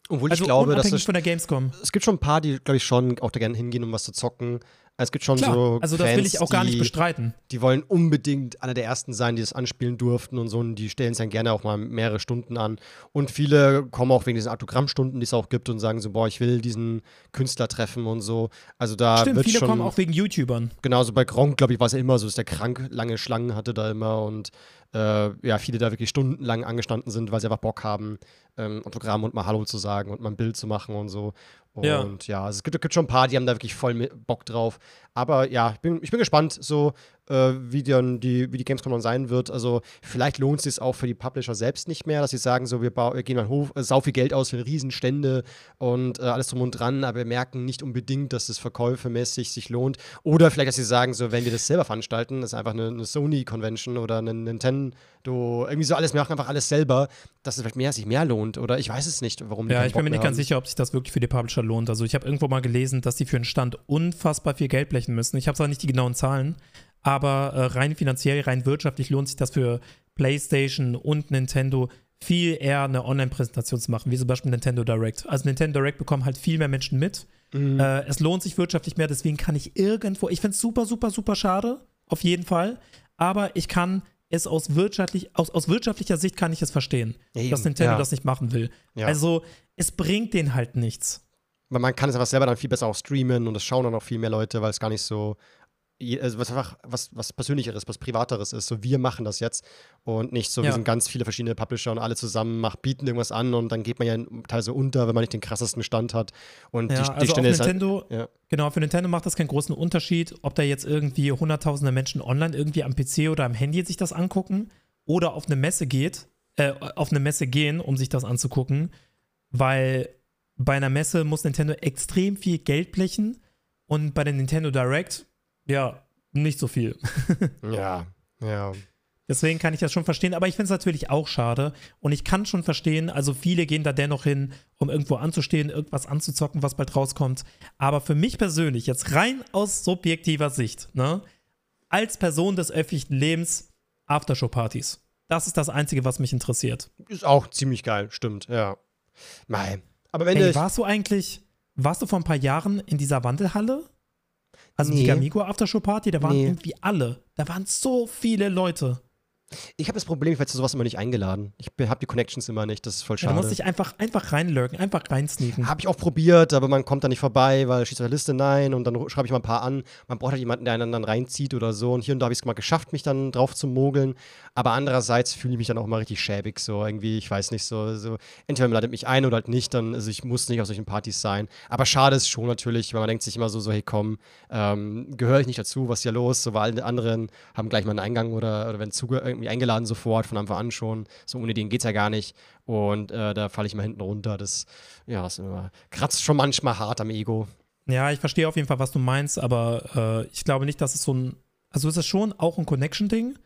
Obwohl also ich glaube, dass es, von der Gamescom. es gibt schon ein paar, die, glaube ich, schon auch da gerne hingehen, um was zu zocken. Es gibt schon Klar, so. Also, das Fans, will ich auch gar nicht bestreiten. Die wollen unbedingt einer der ersten sein, die das anspielen durften und so. Und die stellen es dann gerne auch mal mehrere Stunden an. Und viele kommen auch wegen diesen Autogrammstunden, die es auch gibt, und sagen so: Boah, ich will diesen Künstler treffen und so. Also, da Stimmt, wird viele schon, kommen auch wegen YouTubern. Genauso bei Gronk, glaube ich, war es ja immer so, dass der krank lange Schlangen hatte da immer. Und äh, ja, viele da wirklich stundenlang angestanden sind, weil sie einfach Bock haben, ähm, Autogramm und mal Hallo zu sagen und mal ein Bild zu machen und so. Und ja, ja also es gibt, gibt, schon ein paar, die haben da wirklich voll Bock drauf. Aber ja, ich bin, ich bin gespannt, so äh, wie, dann die, wie die Gamescom dann sein wird. Also vielleicht lohnt es sich auch für die Publisher selbst nicht mehr, dass sie sagen, so wir, wir gehen mal hoch, äh, sau viel Geld aus für Riesenstände und äh, alles drum und dran, aber wir merken nicht unbedingt, dass es verkäufermäßig sich lohnt. Oder vielleicht, dass sie sagen, so wenn wir das selber veranstalten, das ist einfach eine, eine Sony-Convention oder eine Nintendo, irgendwie so alles, wir machen einfach alles selber, dass es vielleicht mehr sich mehr lohnt. Oder ich weiß es nicht, warum. Ja, ich bin mir nicht ganz sicher, ob sich das wirklich für die Publisher lohnt. Also ich habe irgendwo mal gelesen, dass die für einen Stand unfassbar viel Geld blechen müssen. Ich habe zwar nicht die genauen Zahlen, aber äh, rein finanziell, rein wirtschaftlich lohnt sich das für PlayStation und Nintendo viel eher eine Online-Präsentation zu machen, wie zum Beispiel Nintendo Direct. Also Nintendo Direct bekommen halt viel mehr Menschen mit. Mhm. Äh, es lohnt sich wirtschaftlich mehr, deswegen kann ich irgendwo, ich finde es super, super, super schade, auf jeden Fall. Aber ich kann es aus, wirtschaftlich, aus, aus wirtschaftlicher Sicht kann ich es verstehen, Eben, dass Nintendo ja. das nicht machen will. Ja. Also es bringt denen halt nichts. Weil man kann es einfach selber dann viel besser auch streamen und es schauen dann auch viel mehr Leute, weil es gar nicht so also was einfach was, was Persönlicheres, was Privateres ist. So, wir machen das jetzt und nicht so, ja. wir sind ganz viele verschiedene Publisher und alle zusammen macht, bieten irgendwas an und dann geht man ja teilweise unter, wenn man nicht den krassesten Stand hat. Und ja, die, die also Stände ist halt Nintendo, halt, ja. genau, für Nintendo macht das keinen großen Unterschied, ob da jetzt irgendwie hunderttausende Menschen online irgendwie am PC oder am Handy sich das angucken oder auf eine Messe geht, äh, auf eine Messe gehen, um sich das anzugucken, weil bei einer Messe muss Nintendo extrem viel Geld blechen und bei der Nintendo Direct ja, nicht so viel. ja, ja. Deswegen kann ich das schon verstehen, aber ich finde es natürlich auch schade. Und ich kann schon verstehen, also viele gehen da dennoch hin, um irgendwo anzustehen, irgendwas anzuzocken, was bald rauskommt. Aber für mich persönlich, jetzt rein aus subjektiver Sicht, ne, als Person des öffentlichen Lebens, Aftershow-Partys. Das ist das Einzige, was mich interessiert. Ist auch ziemlich geil, stimmt, ja. Nein. Aber wenn Ey, warst du eigentlich, warst du vor ein paar Jahren in dieser Wandelhalle? Also nee. die Gamigo Aftershow Party, da waren nee. irgendwie alle. Da waren so viele Leute. Ich habe das Problem, ich werde zu sowas immer nicht eingeladen. Ich habe die Connections immer nicht, das ist voll schade. Ja, du musst dich einfach, einfach reinlurken, einfach reinsneaken. Habe ich auch probiert, aber man kommt da nicht vorbei, weil steht auf der Liste nein und dann schreibe ich mal ein paar an. Man braucht halt jemanden, der einen dann reinzieht oder so. Und hier und da habe ich es mal geschafft, mich dann drauf zu mogeln. Aber andererseits fühle ich mich dann auch immer richtig schäbig, so irgendwie, ich weiß nicht, so, so. entweder man ladet mich ein oder halt nicht, dann, also ich muss nicht auf solchen Partys sein. Aber schade ist schon natürlich, weil man denkt sich immer so, so hey komm, ähm, gehöre ich nicht dazu, was ist hier los? So, weil alle anderen haben gleich mal einen Eingang oder, oder werden irgendwie eingeladen sofort von Anfang an schon. So ohne den geht es ja gar nicht. Und äh, da falle ich mal hinten runter. Das, ja, das immer, kratzt schon manchmal hart am Ego. Ja, ich verstehe auf jeden Fall, was du meinst, aber äh, ich glaube nicht, dass es so ein. Also, es ist schon auch ein Connection-Ding,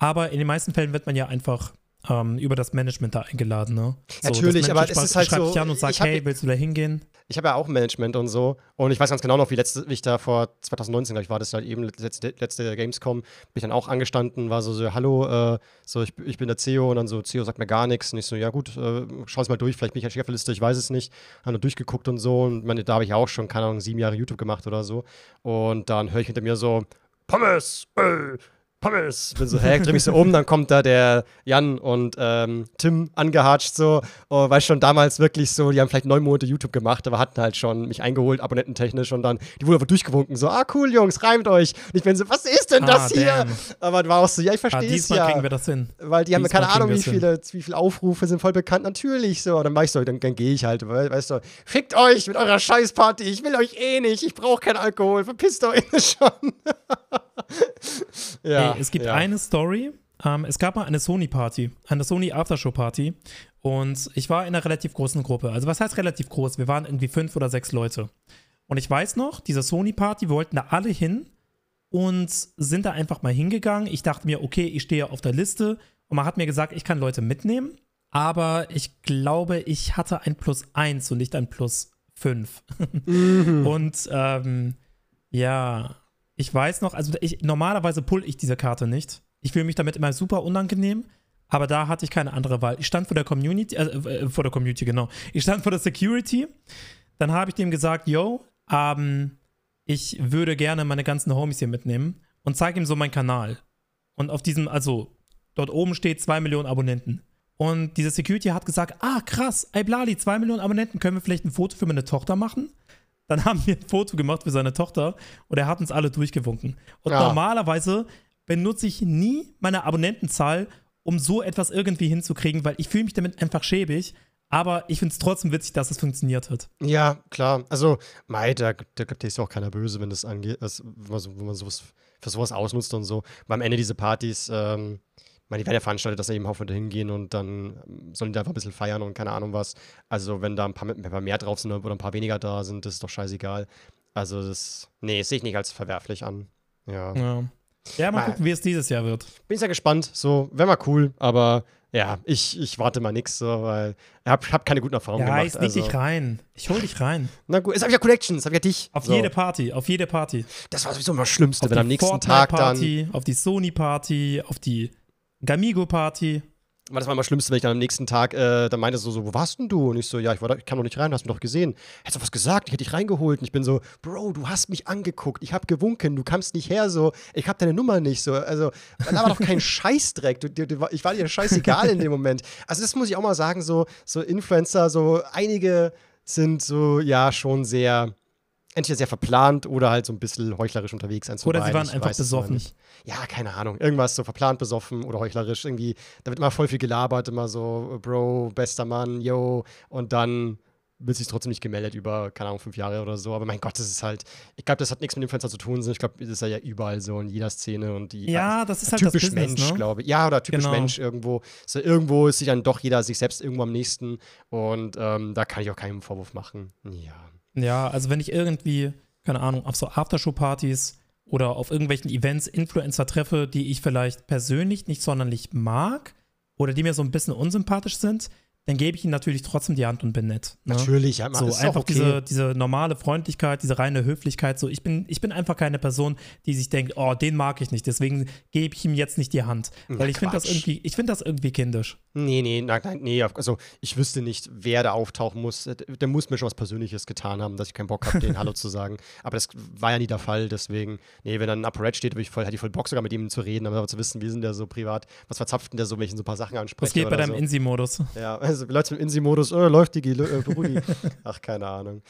aber in den meisten Fällen wird man ja einfach ähm, über das Management da eingeladen, ne? So, Natürlich, aber es ist halt so. Dich an und sagt, hey, willst du da hingehen? Ich habe ja auch Management und so. Und ich weiß ganz genau noch, wie, letzte, wie ich da vor 2019, glaube ich, war das halt eben letzte, letzte Gamescom, bin ich dann auch angestanden, war so, so hallo, äh, so, ich, ich bin der CEO und dann so, CEO sagt mir gar nichts. Und ich so, ja gut, äh, schau es mal durch, vielleicht bin ich ja Chefliste, ich weiß es nicht. Haben nur durchgeguckt und so. Und meine, da habe ich auch schon, keine Ahnung, sieben Jahre YouTube gemacht oder so. Und dann höre ich hinter mir so, Pommes, äh, Pommes. Bin so, hä, dreh mich so um, dann kommt da der Jan und ähm, Tim angehatscht so. Oh, weißt schon, damals wirklich so, die haben vielleicht neun Monate YouTube gemacht, aber hatten halt schon mich eingeholt, abonnententechnisch und dann, die wurden einfach durchgewunken, so, ah, cool, Jungs, reimt euch. Und ich bin so, was ist denn das Ah, hier? damn. Aber war auch so, ja, ich Ah, verstehe es diesmal ja. kriegen wir das hin. Weil die haben Diesmal keine Ahnung, wie viele, wie viele Aufrufe sind voll bekannt. Natürlich so. Und dann mach ich so, dann, dann gehe ich halt. we- Weißt du, fickt euch mit eurer Scheißparty. Ich will euch eh nicht. Ich brauche keinen Alkohol. Verpisst euch schon. Ja. Ey, es gibt ja. eine Story. Ähm, es gab mal eine Sony-Party, eine Sony Aftershow-Party. Und ich war in einer relativ großen Gruppe. Also, was heißt relativ groß? Wir waren irgendwie fünf oder sechs Leute. Und ich weiß noch, diese Sony-Party, wir wollten da alle hin und sind da einfach mal hingegangen. Ich dachte mir, okay, ich stehe auf der Liste. Und man hat mir gesagt, ich kann Leute mitnehmen. Aber ich glaube, ich hatte ein Plus eins und nicht ein Plus fünf. Und ähm, ja, ich weiß noch, also ich, normalerweise pull ich diese Karte nicht. Ich fühle mich damit immer super unangenehm, aber da hatte ich keine andere Wahl. Ich stand vor der Community, äh, äh, vor der Community, genau. Ich stand vor der Security. Dann habe ich dem gesagt, yo, ähm, ich würde gerne meine ganzen Homies hier mitnehmen und zeige ihm so meinen Kanal. Und auf diesem, also dort oben steht 2 Millionen Abonnenten. Und diese Security hat gesagt, ah krass, ey Blali, 2 Millionen Abonnenten, können wir vielleicht ein Foto für meine Tochter machen? Dann haben wir ein Foto gemacht für seine Tochter und er hat uns alle durchgewunken. Und Ja. normalerweise benutze ich nie meine Abonnentenzahl, um so etwas irgendwie hinzukriegen, weil ich fühle mich damit einfach schäbig. Aber ich finde es trotzdem witzig, dass es funktioniert hat. Ja, klar. Also, mei, da, da gibt es ja auch keiner böse, wenn das angeht, das, wenn man, so, wenn man sowas für sowas ausnutzt und so. Weil am Ende diese Partys, ähm, meine, die werden ja veranstaltet, dass da eben Haufen hingehen und dann ähm, sollen die da einfach ein bisschen feiern und keine Ahnung was. Also, wenn da ein paar, ein paar mehr drauf sind oder ein paar weniger da sind, das ist doch scheißegal. Also, das, nee, das sehe ich nicht als verwerflich an. Ja. Ja, ja mal Mal- gucken, wie es dieses Jahr wird. Bin sehr gespannt. So, wäre mal cool, aber ja, ich, ich warte mal nix, so, weil ich habe hab keine guten Erfahrungen Ja, gemacht. ich sneak also. dich rein. Ich hol dich rein. Na gut, jetzt habe ich ja Connections, habe ich ja dich. Auf so. jede Party, auf jede Party. Das war sowieso immer das Schlimmste, Auf wenn die am nächsten Tag dann. Fortnite-Party, auf die Sony-Party, auf die Gamigo-Party. Das war immer das Schlimmste, wenn ich dann am nächsten Tag, äh, dann meinte so, so, wo warst denn du? Und ich so, ja, ich, war da, ich kam doch nicht rein, hast mir doch gesehen. Hättest du was gesagt, ich hätte dich reingeholt. Und ich bin so, Bro, du hast mich angeguckt, ich habe gewunken, du kamst nicht her, so, ich habe deine Nummer nicht, so. Also, da war doch kein Scheißdreck. Du, du, du, ich war dir scheißegal in dem Moment. Also, das muss ich auch mal sagen, so, so Influencer, so, einige sind so, ja, schon sehr, entweder sehr verplant oder halt so ein bisschen heuchlerisch unterwegs. eins Oder sie waren Ich einfach besoffen. Ja, keine Ahnung. Irgendwas so verplant besoffen oder heuchlerisch. Irgendwie, da wird immer voll viel gelabert, immer so, Bro, bester Mann, yo. Und dann wird sich trotzdem nicht gemeldet über, keine Ahnung, fünf Jahre oder so. Aber mein Gott, das ist halt, ich glaube, das hat nichts mit Influencer zu tun. Ich glaube, das ist ja überall so in jeder Szene und die. Ja, das ist halt das typisch Business, Mensch, ne? glaube ich. Ja, oder typisch Genau. Mensch irgendwo. So, irgendwo ist sich dann doch jeder sich selbst irgendwo am nächsten. Und ähm, da kann ich auch keinen Vorwurf machen. Ja. Ja, also wenn ich irgendwie, keine Ahnung, auf so Aftershow-Partys oder auf irgendwelchen Events Influencer treffe, die ich vielleicht persönlich nicht sonderlich mag oder die mir so ein bisschen unsympathisch sind, dann gebe ich ihnen natürlich trotzdem die Hand und bin nett. Ne? Natürlich, ja, So, ist einfach okay. diese, diese normale Freundlichkeit, diese reine Höflichkeit. So, ich bin, ich bin einfach keine Person, die sich denkt, oh, den mag ich nicht, deswegen gebe ich ihm jetzt nicht die Hand. Na, Weil ich finde das irgendwie, ich finde das irgendwie kindisch. Nee, nee, nein, nein, nee. Also, ich wüsste nicht, wer da auftauchen muss. Der- Der muss mir schon was Persönliches getan haben, dass ich keinen Bock habe, den Hallo zu sagen. Aber das war ja nie der Fall, deswegen, nee, wenn dann ein Upper steht, habe ich voll, hätte ich voll Bock sogar mit ihm zu reden, aber zu wissen, wie sind der so privat, was verzapft denn der so, wenn ich so ein paar Sachen anspreche. Was geht bei deinem so. Insi-Modus? Ja, also Leute im Insi-Modus, äh, läuft die, äh, Brudi. Ach, keine Ahnung.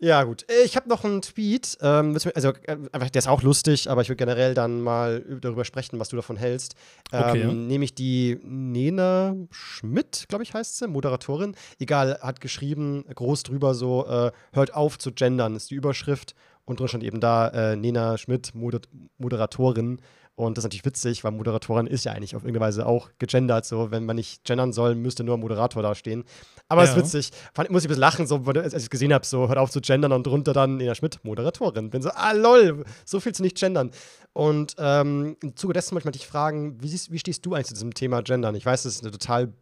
Ja, gut. Ich habe noch einen Tweet, ähm, also äh, einfach, der ist auch lustig, aber ich würde generell dann mal üb- darüber sprechen, was du davon hältst. Ähm, Okay. Nämlich die Nena Schmidt, glaube ich, heißt sie, Moderatorin. Egal, hat geschrieben, groß drüber so, äh, hört auf zu gendern, ist die Überschrift. Und drin stand eben da, äh, Nena Schmidt, Moder Moderatorin. Und das ist natürlich witzig, weil Moderatorin ist ja eigentlich auf irgendeine Weise auch gegendert. So, wenn man nicht gendern soll, müsste nur Moderator da stehen. Aber es Ja. ist witzig. Fand, muss ich ein bisschen lachen, so, als ich es gesehen habe, so, hört auf zu gendern und drunter dann Nena Schmidt, Moderatorin. Bin so, ah, lol, so viel zu nicht gendern. Und ähm, im Zuge dessen möchte ich dich fragen, wie, siehst, wie stehst du eigentlich zu diesem Thema Gendern? Ich weiß, das ist eine total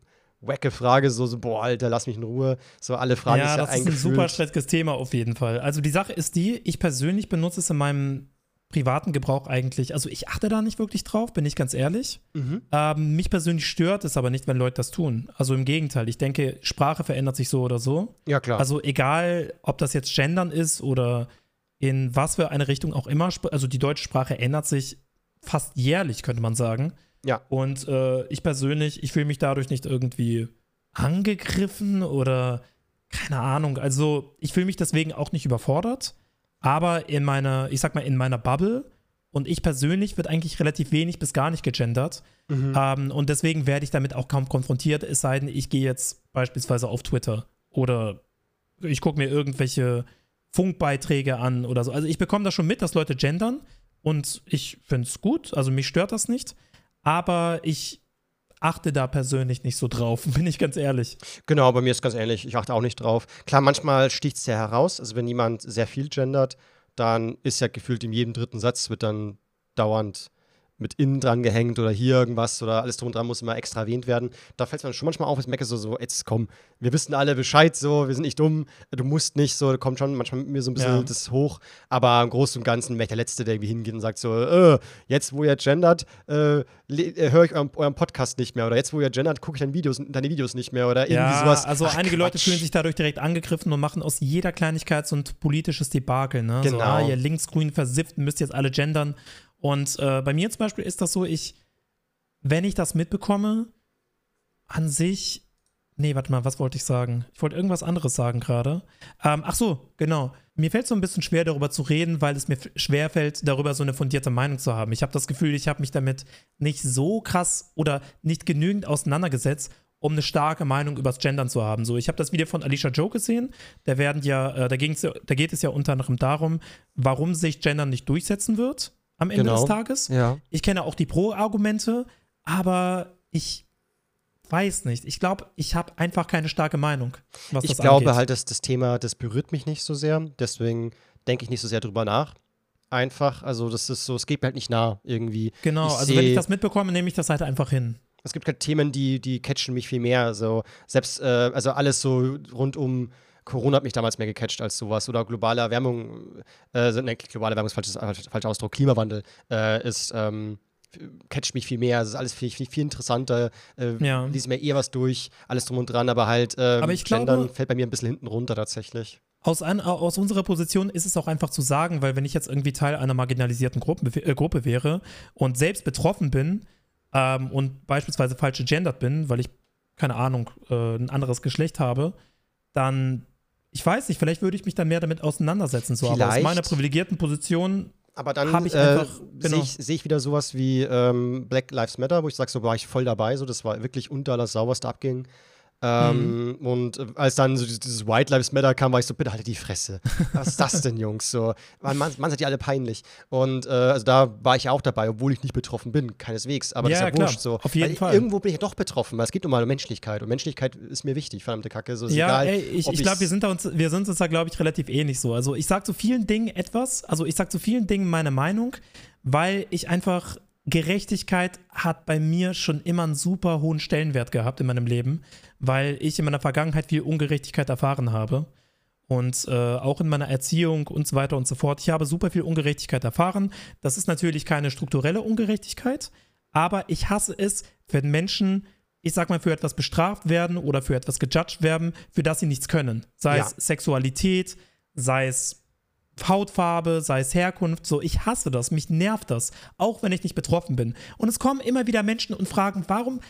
wacke Frage, so, so, boah, Alter, lass mich in Ruhe. So, alle Fragen ja, ist ja das ist ein super strittiges Thema auf jeden Fall. Also die Sache ist die, ich persönlich benutze es in meinem privaten Gebrauch eigentlich, also ich achte da nicht wirklich drauf, bin ich ganz ehrlich. Mhm. Ähm, mich persönlich stört es aber nicht, wenn Leute das tun. Also im Gegenteil, ich denke, Sprache verändert sich so oder so. Ja, klar. Also egal, ob das jetzt Gendern ist oder in was für eine Richtung auch immer, also die deutsche Sprache ändert sich fast jährlich, könnte man sagen. Ja. Und äh, ich persönlich, ich fühle mich dadurch nicht irgendwie angegriffen oder keine Ahnung. Also ich fühle mich deswegen auch nicht überfordert. Aber in meiner, ich sag mal, in meiner Bubble und ich persönlich wird eigentlich relativ wenig bis gar nicht gegendert. Mhm. Ähm, und deswegen werde ich damit auch kaum konfrontiert, es sei denn, ich gehe jetzt beispielsweise auf Twitter oder ich gucke mir irgendwelche Funkbeiträge an oder so. Also ich bekomme das schon mit, dass Leute gendern und ich finde es gut, also mich stört das nicht, aber ich achte da persönlich nicht so drauf, bin ich ganz ehrlich. Genau, bei mir ist ganz ähnlich. Ich achte auch nicht drauf. Klar, manchmal sticht es ja heraus. Also wenn jemand sehr viel gendert, dann ist ja gefühlt in jedem dritten Satz wird dann dauernd mit innen dran gehängt oder hier irgendwas oder alles drum und dran muss immer extra erwähnt werden. Da fällt es mir schon manchmal auf, ich merke so, so, jetzt komm, wir wissen alle Bescheid, so, wir sind nicht dumm, du musst nicht, so, kommt schon manchmal mit mir so ein bisschen Ja. das hoch, aber im Großen und Ganzen wäre ich der Letzte, der irgendwie hingeht und sagt so, äh, jetzt, wo ihr gendert, äh, äh, höre ich euren, euren Podcast nicht mehr oder jetzt, wo ihr gendert, gucke ich deine Videos, deine Videos nicht mehr oder irgendwie Ja, sowas. also Ach, einige Leute Quatsch. fühlen sich dadurch direkt angegriffen und machen aus jeder Kleinigkeit so ein politisches Debakel. Ne? So, Genau. ah, ihr Linksgrün versifft, müsst jetzt alle gendern. Und äh, bei mir zum Beispiel ist das so, ich, wenn ich das mitbekomme, an sich, nee, warte mal, was wollte ich sagen? Ich wollte irgendwas anderes sagen gerade. Ähm, ach so, genau. Mir fällt es so ein bisschen schwer, darüber zu reden, weil es mir schwer fällt, darüber so eine fundierte Meinung zu haben. Ich habe das Gefühl, ich habe mich damit nicht so krass oder nicht genügend auseinandergesetzt, um eine starke Meinung übers Gendern zu haben. So, ich habe das Video von Alicia Joe gesehen. Da werden ja, äh, da, da geht es ja unter anderem darum, warum sich Gendern nicht durchsetzen wird am Ende Genau. des Tages. Ja. Ich kenne auch die Pro-Argumente, aber ich weiß nicht. Ich glaube, ich habe einfach keine starke Meinung, was Ich das glaube angeht. halt, dass das Thema, das berührt mich nicht so sehr. Deswegen denke ich nicht so sehr drüber nach. Einfach, also das ist so, es geht mir halt nicht nah irgendwie. Genau, ich also wenn ich das mitbekomme, nehme ich das halt einfach hin. Es gibt halt Themen, die, die catchen mich viel mehr. So, selbst, äh, also alles so rund um Corona hat mich damals mehr gecatcht als sowas. Oder globale Erwärmung, äh, so- ne, globale Erwärmung ist falsches, falsch- falscher Ausdruck, Klimawandel äh, ist, ähm, catcht mich viel mehr. Es ist alles viel, viel, viel interessanter. Äh, Ja. Lies mir eher was durch, alles drum und dran, aber halt, ähm, Aber ich Gendern glaube- fällt bei mir ein bisschen hinten runter tatsächlich. Aus, ein, aus unserer Position ist es auch einfach zu sagen, weil wenn ich jetzt irgendwie Teil einer marginalisierten Gruppe, äh, Gruppe wäre und selbst betroffen bin ähm, und beispielsweise falsch gegendert bin, weil ich, keine Ahnung, äh, ein anderes Geschlecht habe, dann, ich weiß nicht, vielleicht würde ich mich dann mehr damit auseinandersetzen. So. Aber aus Vielleicht. meiner privilegierten Position Aber dann äh, einfach- sehe genau. ich, seh ich wieder sowas wie ähm, Black Lives Matter, wo ich sage, so war ich voll dabei, so das war wirklich unter das sauberste abging. Ähm, Mhm. Und äh, als dann so dieses White Lives Matter kam, war ich so, bitte haltet die Fresse. Was ist das denn, Jungs? So, man, man, man seid ja alle peinlich. Und äh, also da war ich auch dabei, obwohl ich nicht betroffen bin, keineswegs. Aber das Ja, ist ja klar, wurscht. So. auf jeden Weil Fall. Irgendwo bin ich ja doch betroffen, weil es geht um mal um Menschlichkeit. Und Menschlichkeit ist mir wichtig, verdammte Kacke. So, Ja, egal, ey, ich, ich glaube, wir sind da uns, wir sind uns da, glaube ich, relativ ähnlich so. Also ich sage zu vielen Dingen etwas, also ich sage zu vielen Dingen meine Meinung, weil ich einfach Gerechtigkeit hat bei mir schon immer einen super hohen Stellenwert gehabt in meinem Leben, weil ich in meiner Vergangenheit viel Ungerechtigkeit erfahren habe. Und äh, auch in meiner Erziehung und so weiter und so fort. Ich habe super viel Ungerechtigkeit erfahren. Das ist natürlich keine strukturelle Ungerechtigkeit, aber ich hasse es, wenn Menschen, ich sag mal, für etwas bestraft werden oder für etwas gejudged werden, für das sie nichts können. Sei Ja. es Sexualität, sei es Hautfarbe, sei es Herkunft, so, ich hasse das, mich nervt das, auch wenn ich nicht betroffen bin. Und es kommen immer wieder Menschen und fragen, warum,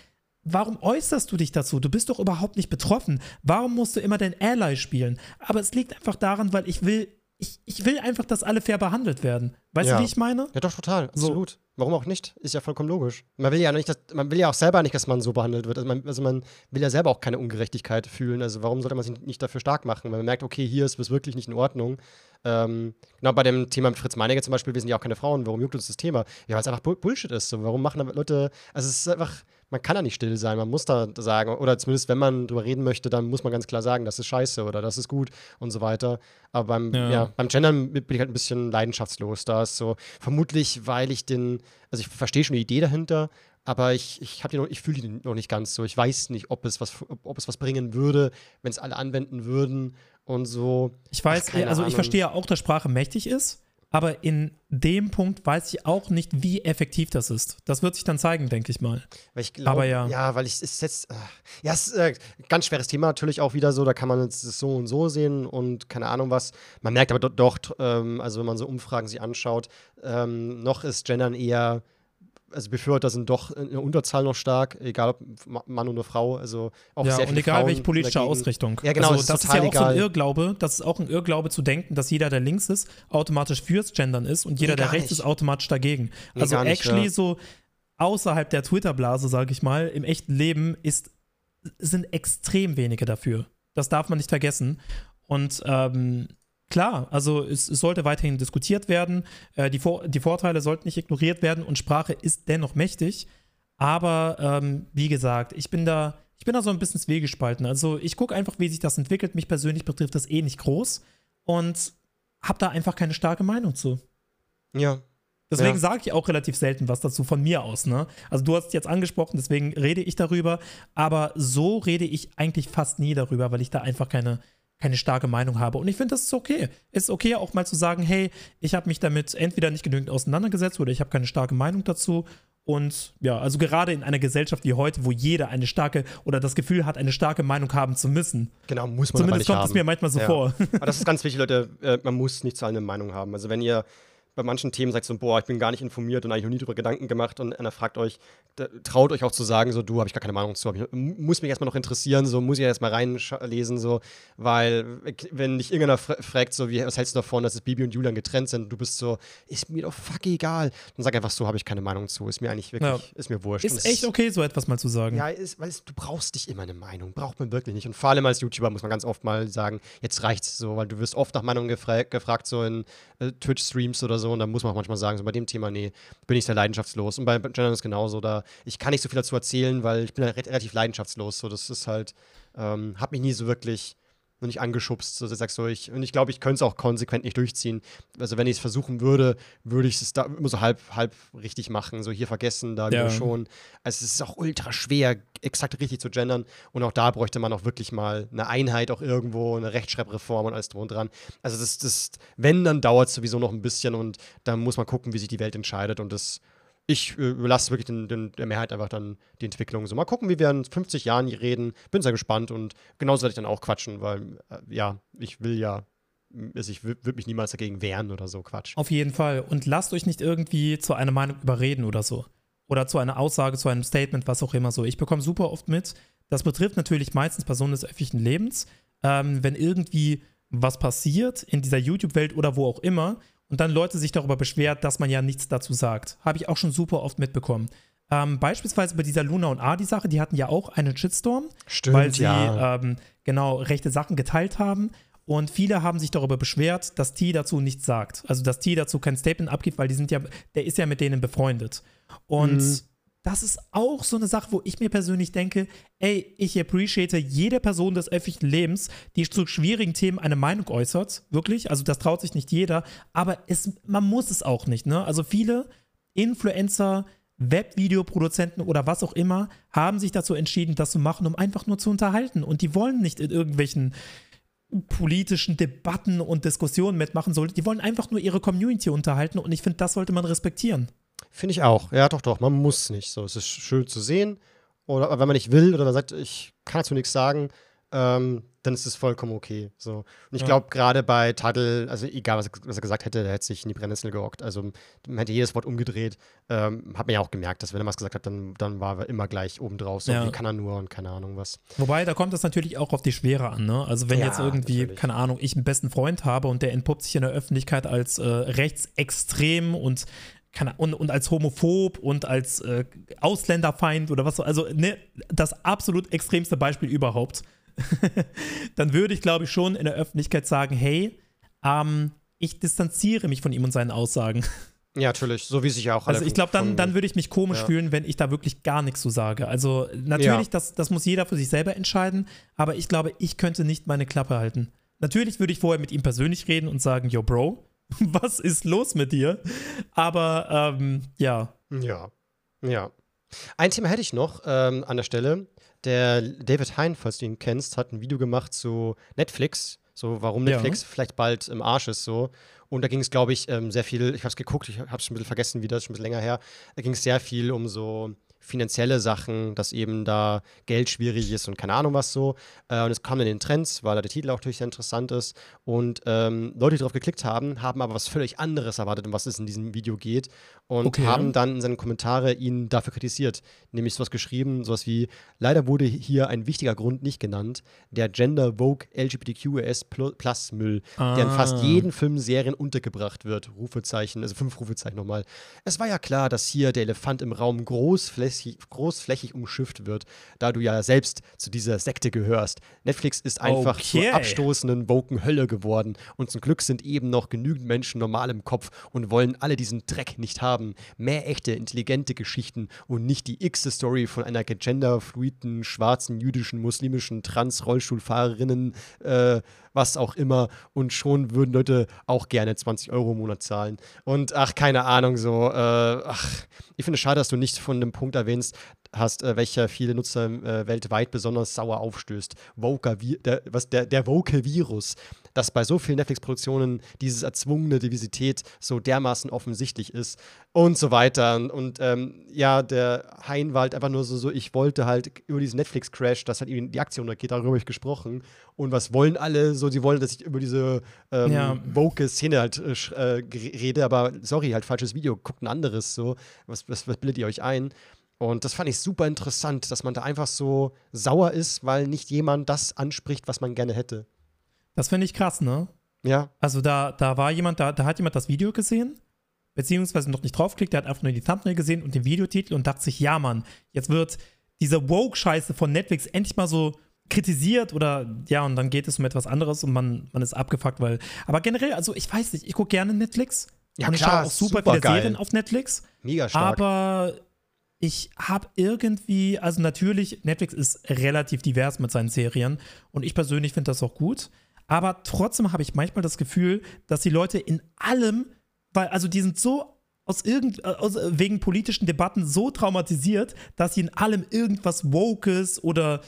warum äußerst du dich dazu? Du bist doch überhaupt nicht betroffen. Warum musst du immer den Ally spielen? Aber es liegt einfach daran, weil ich will, ich, ich will einfach, dass alle fair behandelt werden. Weißt Ja. du, wie ich meine? Ja, doch, total, So. absolut. Warum auch nicht? Ist ja vollkommen logisch. Man will ja nicht, dass, man will ja auch selber nicht, dass man so behandelt wird. Also man, also man will ja selber auch keine Ungerechtigkeit fühlen. Also warum sollte man sich nicht dafür stark machen? Weil man merkt, okay, hier ist es wirklich nicht in Ordnung. Ähm, genau bei dem Thema mit Fritz Meinecke zum Beispiel, wir sind ja auch keine Frauen. Warum juckt uns das Thema? Ja, weil es einfach Bull Bullshit ist. So, warum machen Leute, also es ist einfach, man kann da nicht still sein, man muss da sagen, oder zumindest wenn man drüber reden möchte, dann muss man ganz klar sagen, das ist scheiße oder das ist gut und so weiter. Aber beim, Ja. ja, beim Gendern bin ich halt ein bisschen leidenschaftslos. Da ist so, vermutlich, weil ich den, also ich verstehe schon die Idee dahinter, aber ich, ich, noch- ich fühle die noch nicht ganz so. Ich weiß nicht, ob es was, ob, ob es was bringen würde, wenn es alle anwenden würden und so. Ich weiß, Ach, also ich Ahnung. verstehe auch, dass Sprache mächtig ist, aber in dem Punkt weiß ich auch nicht, wie effektiv das ist. Das wird sich dann zeigen, denke ich mal. Ich glaube, Aber ja. ja, weil ich es jetzt, äh, ja, es ist äh, ganz schweres Thema natürlich auch wieder so, da kann man es so und so sehen und keine Ahnung was. Man merkt aber do doch, ähm, also wenn man so Umfragen sich anschaut, ähm, noch ist Gendern eher also Befürworter sind doch in der Unterzahl noch stark, egal ob Mann oder Frau, also auch ja, sehr und egal Frauen welche politische dagegen. Ausrichtung. Ja, genau, also, ist das ist ja auch so ein egal. Irrglaube, das ist auch ein Irrglaube zu denken, dass jeder, der links ist, automatisch fürs Gendern ist und jeder, der gar rechts nicht. ist, automatisch dagegen. Nee, also nicht, actually ja. so außerhalb der Twitter-Blase, sage ich mal, im echten Leben ist, sind extrem wenige dafür. Das darf man nicht vergessen. Und ähm, klar, also es, es sollte weiterhin diskutiert werden. Äh, die, Vor die Vorteile sollten nicht ignoriert werden und Sprache ist dennoch mächtig. Aber ähm, wie gesagt, ich bin da, ich bin da so ein bisschen zwiegespalten. Also ich gucke einfach, wie sich das entwickelt. Mich persönlich betrifft das eh nicht groß und habe da einfach keine starke Meinung zu. Ja, Deswegen Ja. sage ich auch relativ selten was dazu von mir aus. Ne? Also du hast es jetzt angesprochen, deswegen rede ich darüber. Aber so rede ich eigentlich fast nie darüber, weil ich da einfach keine, keine starke Meinung habe. Und ich finde, das ist okay. Es ist okay, auch mal zu sagen, hey, ich habe mich damit entweder nicht genügend auseinandergesetzt oder ich habe keine starke Meinung dazu. Und ja, also gerade in einer Gesellschaft wie heute, wo jeder eine starke oder das Gefühl hat, eine starke Meinung haben zu müssen. genau, muss man aber Zumindest nicht kommt haben. es mir manchmal so Ja. vor. Aber das ist ganz wichtig, Leute. Äh, man muss nicht zu allem eine Meinung haben. Also, wenn ihr bei manchen Themen sagt so, boah, ich bin gar nicht informiert und eigentlich noch nie drüber Gedanken gemacht und einer fragt euch, traut euch auch zu sagen, so, du, habe ich gar keine Meinung zu, ich, muss mich erstmal noch interessieren, so, muss ich erstmal reinlesen, so, weil, wenn dich irgendeiner fra fragt, so, wie, was hältst du davon, dass es Bibi und Julian getrennt sind, und du bist so, ist mir doch fuck egal, dann sag einfach so, habe ich keine Meinung zu, ist mir eigentlich wirklich, Ja. ist mir wurscht. Ist echt okay, so etwas mal zu sagen. ja, ist, weil es, du brauchst nicht immer eine Meinung. Braucht man wirklich nicht. Und vor allem als YouTuber muss man ganz oft mal sagen, jetzt reicht's so, weil du wirst oft nach Meinung gefra gefragt, so in äh, Twitch-Streams oder so. Und dann muss man auch manchmal sagen, so bei dem Thema, nee, bin ich sehr leidenschaftslos. Und bei Gendern ist genauso. Da ich kann nicht so viel dazu erzählen, weil ich bin halt re relativ leidenschaftslos. So, das ist halt, ähm, hat mich nie so wirklich noch nicht angeschubst. So, dass ich sag so, ich, und ich glaube, ich könnte es auch konsequent nicht durchziehen. Also, wenn ich es versuchen würde, würde ich es da immer so halb, halb richtig machen. So hier vergessen, da Ja. schon. Also, es ist auch ultra schwer, exakt richtig zu gendern. Und auch da bräuchte man auch wirklich mal eine Einheit, auch irgendwo, eine Rechtschreibreform und alles drum und dran. Also, das, das, wenn, dann dauert es sowieso noch ein bisschen und dann muss man gucken, wie sich die Welt entscheidet. Und das, ich äh, überlasse wirklich den, den, der Mehrheit einfach dann die Entwicklung. So, mal gucken, wie wir in 50 Jahren hier reden. Bin sehr gespannt und genauso werde ich dann auch quatschen, weil, äh, ja, ich will ja, also ich würde mich niemals dagegen wehren oder so, Quatsch. Auf jeden Fall. Und lasst euch nicht irgendwie zu einer Meinung überreden oder so. Oder zu einer Aussage, zu einem Statement, was auch immer so. Ich bekomme super oft mit. Das betrifft natürlich meistens Personen des öffentlichen Lebens. Ähm, wenn irgendwie was passiert in dieser YouTube-Welt oder wo auch immer und dann Leute sich darüber beschwert, dass man ja nichts dazu sagt. Habe ich auch schon super oft mitbekommen. Ähm, beispielsweise bei dieser Luna und Adi-Sache, die hatten ja auch einen Shitstorm, Stimmt, weil sie ja. ähm, genau rechte Sachen geteilt haben. Und viele haben sich darüber beschwert, dass T dazu nichts sagt. Also, dass T dazu kein Statement abgibt, weil die sind ja, der ist ja mit denen befreundet. Und Mhm. Das ist auch so eine Sache, wo ich mir persönlich denke, ey, ich appreciate jede Person des öffentlichen Lebens, die zu schwierigen Themen eine Meinung äußert. Wirklich. Also, das traut sich nicht jeder. Aber es, man muss es auch nicht, ne? Also, viele Influencer, Webvideoproduzenten oder was auch immer haben sich dazu entschieden, das zu machen, um einfach nur zu unterhalten. Und die wollen nicht in irgendwelchen politischen Debatten und Diskussionen mitmachen. Die wollen einfach nur ihre Community unterhalten und ich finde, das sollte man respektieren. Finde ich auch. Ja, doch, doch. Man muss nicht. So, es ist schön zu sehen. Oder aber wenn man nicht will oder man sagt, ich kann dazu nichts sagen, ähm, dann ist es vollkommen okay. So. Und ich Ja. glaube, gerade bei Tadel, also egal, was er, was er gesagt hätte, der hätte sich in die Brennnessel gehockt. Also man hätte jedes Wort umgedreht. Ähm, hat man ja auch gemerkt, dass wenn er was gesagt hat, dann, dann war er immer gleich obendrauf. So, Ja. wie kann er nur und keine Ahnung was. Wobei, da kommt es natürlich auch auf die Schwere an. Ne? Also wenn Ja, jetzt irgendwie, natürlich. keine Ahnung, ich einen besten Freund habe und der entpuppt sich in der Öffentlichkeit als äh, rechtsextrem und, keine, und, und als homophob und als äh, Ausländerfeind oder was so, also ne, das absolut extremste Beispiel überhaupt, dann würde ich, glaube ich, schon in der Öffentlichkeit sagen, hey, ähm, ich distanziere mich von ihm und seinen Aussagen. Ja, natürlich. So wie sich auch alle Also ich glaube, dann, dann würde ich mich komisch Ja. fühlen, wenn ich da wirklich gar nichts zu sage. Also natürlich, Ja. das, das muss jeder für sich selber entscheiden, aber ich glaube, ich könnte nicht meine Klappe halten. Natürlich würde ich vorher mit ihm persönlich reden und sagen, yo, Bro, was ist los mit dir? Aber ähm, ja, Ja, ja. Ein Thema hätte ich noch ähm, an der Stelle. Der David Hein, falls du ihn kennst, hat ein Video gemacht zu Netflix. So, warum Ja. Netflix vielleicht bald im Arsch ist, so. Und da ging es, glaube ich, ähm, sehr viel, ich habe es geguckt, ich habe es schon ein bisschen vergessen, wie das ist schon ein bisschen länger her. Da ging es sehr viel um so finanzielle Sachen, dass eben da Geld schwierig ist und keine Ahnung was so. Äh, und es kam in den Trends, weil der Titel auch natürlich sehr interessant ist. Und ähm, Leute, die darauf geklickt haben, haben aber was völlig anderes erwartet, um was es in diesem Video geht. Und Okay. haben dann in seinen Kommentare ihn dafür kritisiert. Nämlich sowas geschrieben, sowas wie, leider wurde hier ein wichtiger Grund nicht genannt, der Gender Vogue LGBTQS Plus Müll, der in fast Ah. jeden Filmen, Serien untergebracht wird. Rufezeichen, also fünf Rufezeichen nochmal. Es war ja klar, dass hier der Elefant im Raum großflächig, großflächig umschifft wird, da du ja selbst zu dieser Sekte gehörst. Netflix ist einfach Okay. zur abstoßenden, woken Hölle geworden und zum Glück sind eben noch genügend Menschen normal im Kopf und wollen alle diesen Dreck nicht haben. Mehr echte, intelligente Geschichten und nicht die x-Story von einer genderfluiden, schwarzen, jüdischen, muslimischen, Trans-Rollstuhlfahrerinnen, äh, was auch immer. Und schon würden Leute auch gerne 20 Euro im Monat zahlen. Und ach, keine Ahnung, so, äh, ach, ich finde es schade, dass du nicht von dem Punkt erwähnst, hast, äh, welcher viele Nutzer äh, weltweit besonders sauer aufstößt. Woker, der, was, der, der woke Virus, dass bei so vielen Netflix-Produktionen diese erzwungene Diversität so dermaßen offensichtlich ist und so weiter. Und, und ähm, ja, der Hein war halt einfach nur so, so, ich wollte halt über diesen Netflix-Crash, dass halt eben die Aktion geht, darüber habe ich gesprochen. Und was wollen alle? So, sie wollen, dass ich über diese ähm, Ja. woke Szene halt äh, äh, rede, aber sorry, halt falsches Video, guckt ein anderes so. Was, was, was bildet ihr euch ein? Und das fand ich super interessant, dass man da einfach so sauer ist, weil nicht jemand das anspricht, was man gerne hätte. Das finde ich krass, ne? Ja, Also da, da war jemand, da, da hat jemand das Video gesehen, beziehungsweise noch nicht draufklickt, der hat einfach nur die Thumbnail gesehen und den Videotitel und dachte sich, ja Mann, jetzt wird diese Woke-Scheiße von Netflix endlich mal so kritisiert oder ja, und dann geht es um etwas anderes und man, man ist abgefuckt, weil. Aber generell, also ich weiß nicht, ich gucke gerne Netflix. Ja, und ich klar, schaue auch super, super viele geil. Serien auf Netflix. mega stark. Aber ich habe irgendwie, also natürlich, Netflix ist relativ divers mit seinen Serien und ich persönlich finde das auch gut. Aber trotzdem habe ich manchmal das Gefühl, dass die Leute in allem, weil, also die sind so aus irgend, aus, wegen politischen Debatten so traumatisiert, dass sie in allem irgendwas Wokes oder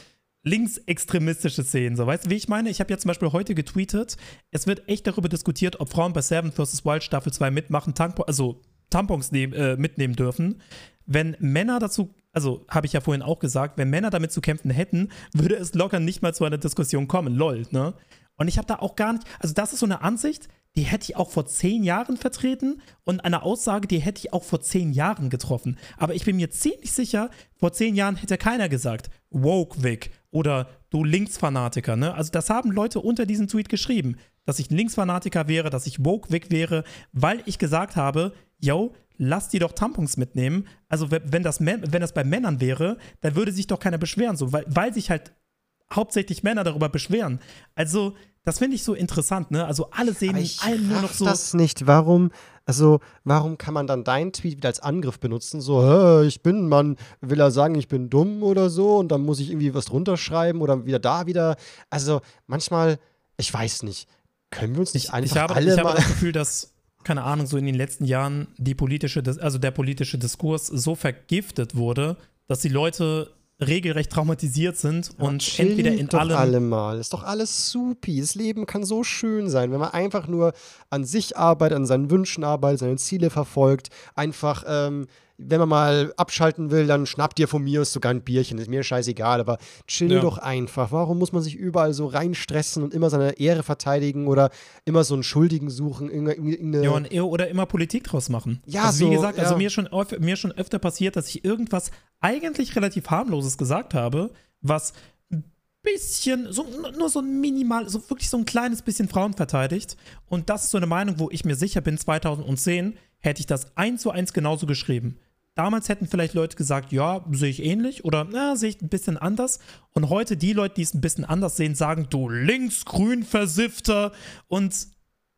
Linksextremistisches sehen. So, weißt du, wie ich meine? Ich habe ja zum Beispiel heute getweetet, es wird echt darüber diskutiert, ob Frauen bei Seven vs. Wild Staffel 2 mitmachen, Tampo also Tampons nehm, äh, mitnehmen dürfen. Wenn Männer dazu, also habe ich ja vorhin auch gesagt, wenn Männer damit zu kämpfen hätten, würde es locker nicht mal zu einer Diskussion kommen. Lol, ne? Und ich habe da auch gar nicht, also das ist so eine Ansicht, die hätte ich auch vor zehn Jahren vertreten und eine Aussage, die hätte ich auch vor zehn Jahren getroffen. Aber ich bin mir ziemlich sicher, vor zehn Jahren hätte keiner gesagt, woke Vic oder du Linksfanatiker, ne? Also das haben Leute unter diesem Tweet geschrieben, dass ich ein Linksfanatiker wäre, dass ich woke Vic wäre, weil ich gesagt habe, yo, lass die doch Tampons mitnehmen. Also wenn das, wenn das bei Männern wäre, dann würde sich doch keiner beschweren, so, weil, weil sich halt hauptsächlich Männer darüber beschweren. Also, das finde ich so interessant, ne? Also alle sehen ich allem nur noch so. das nicht. Warum, also, warum kann man dann deinen Tweet wieder als Angriff benutzen? So, "Hä, ich bin Mann, will er sagen, ich bin dumm oder so und dann muss ich irgendwie was drunter schreiben oder wieder da wieder. Also, manchmal, ich weiß nicht. Können wir uns nicht ich, einfach ich habe, alle ich habe das Gefühl, dass, keine Ahnung, so in den letzten Jahren die politische, also der politische Diskurs so vergiftet wurde, dass die Leute regelrecht traumatisiert sind und Chillt entweder in doch allem. alle mal. Ist doch alles supi. Das Leben kann so schön sein, wenn man einfach nur an sich arbeitet, an seinen Wünschen arbeitet, seine Ziele verfolgt. Einfach, ähm, wenn man mal abschalten will, dann schnappt ihr von mir aus sogar ein Bierchen. Ist mir scheißegal, aber chill Ja. doch einfach. Warum muss man sich überall so reinstressen und immer seine Ehre verteidigen oder immer so einen Schuldigen suchen? Irgende- irgendeine- Ja, oder immer Politik draus machen. Ja, also wie so, gesagt, also ja. mir schon, mir schon öfter passiert, dass ich irgendwas eigentlich relativ harmloses gesagt habe, was ein bisschen, so, nur so ein minimal, so wirklich so ein kleines bisschen Frauen verteidigt. Und das ist so eine Meinung, wo ich mir sicher bin, 2010 hätte ich das eins zu eins genauso geschrieben. Damals hätten vielleicht Leute gesagt, ja, sehe ich ähnlich oder na, sehe ich ein bisschen anders. Und heute die Leute, die es ein bisschen anders sehen, sagen, du linksgrün Versiffter. Und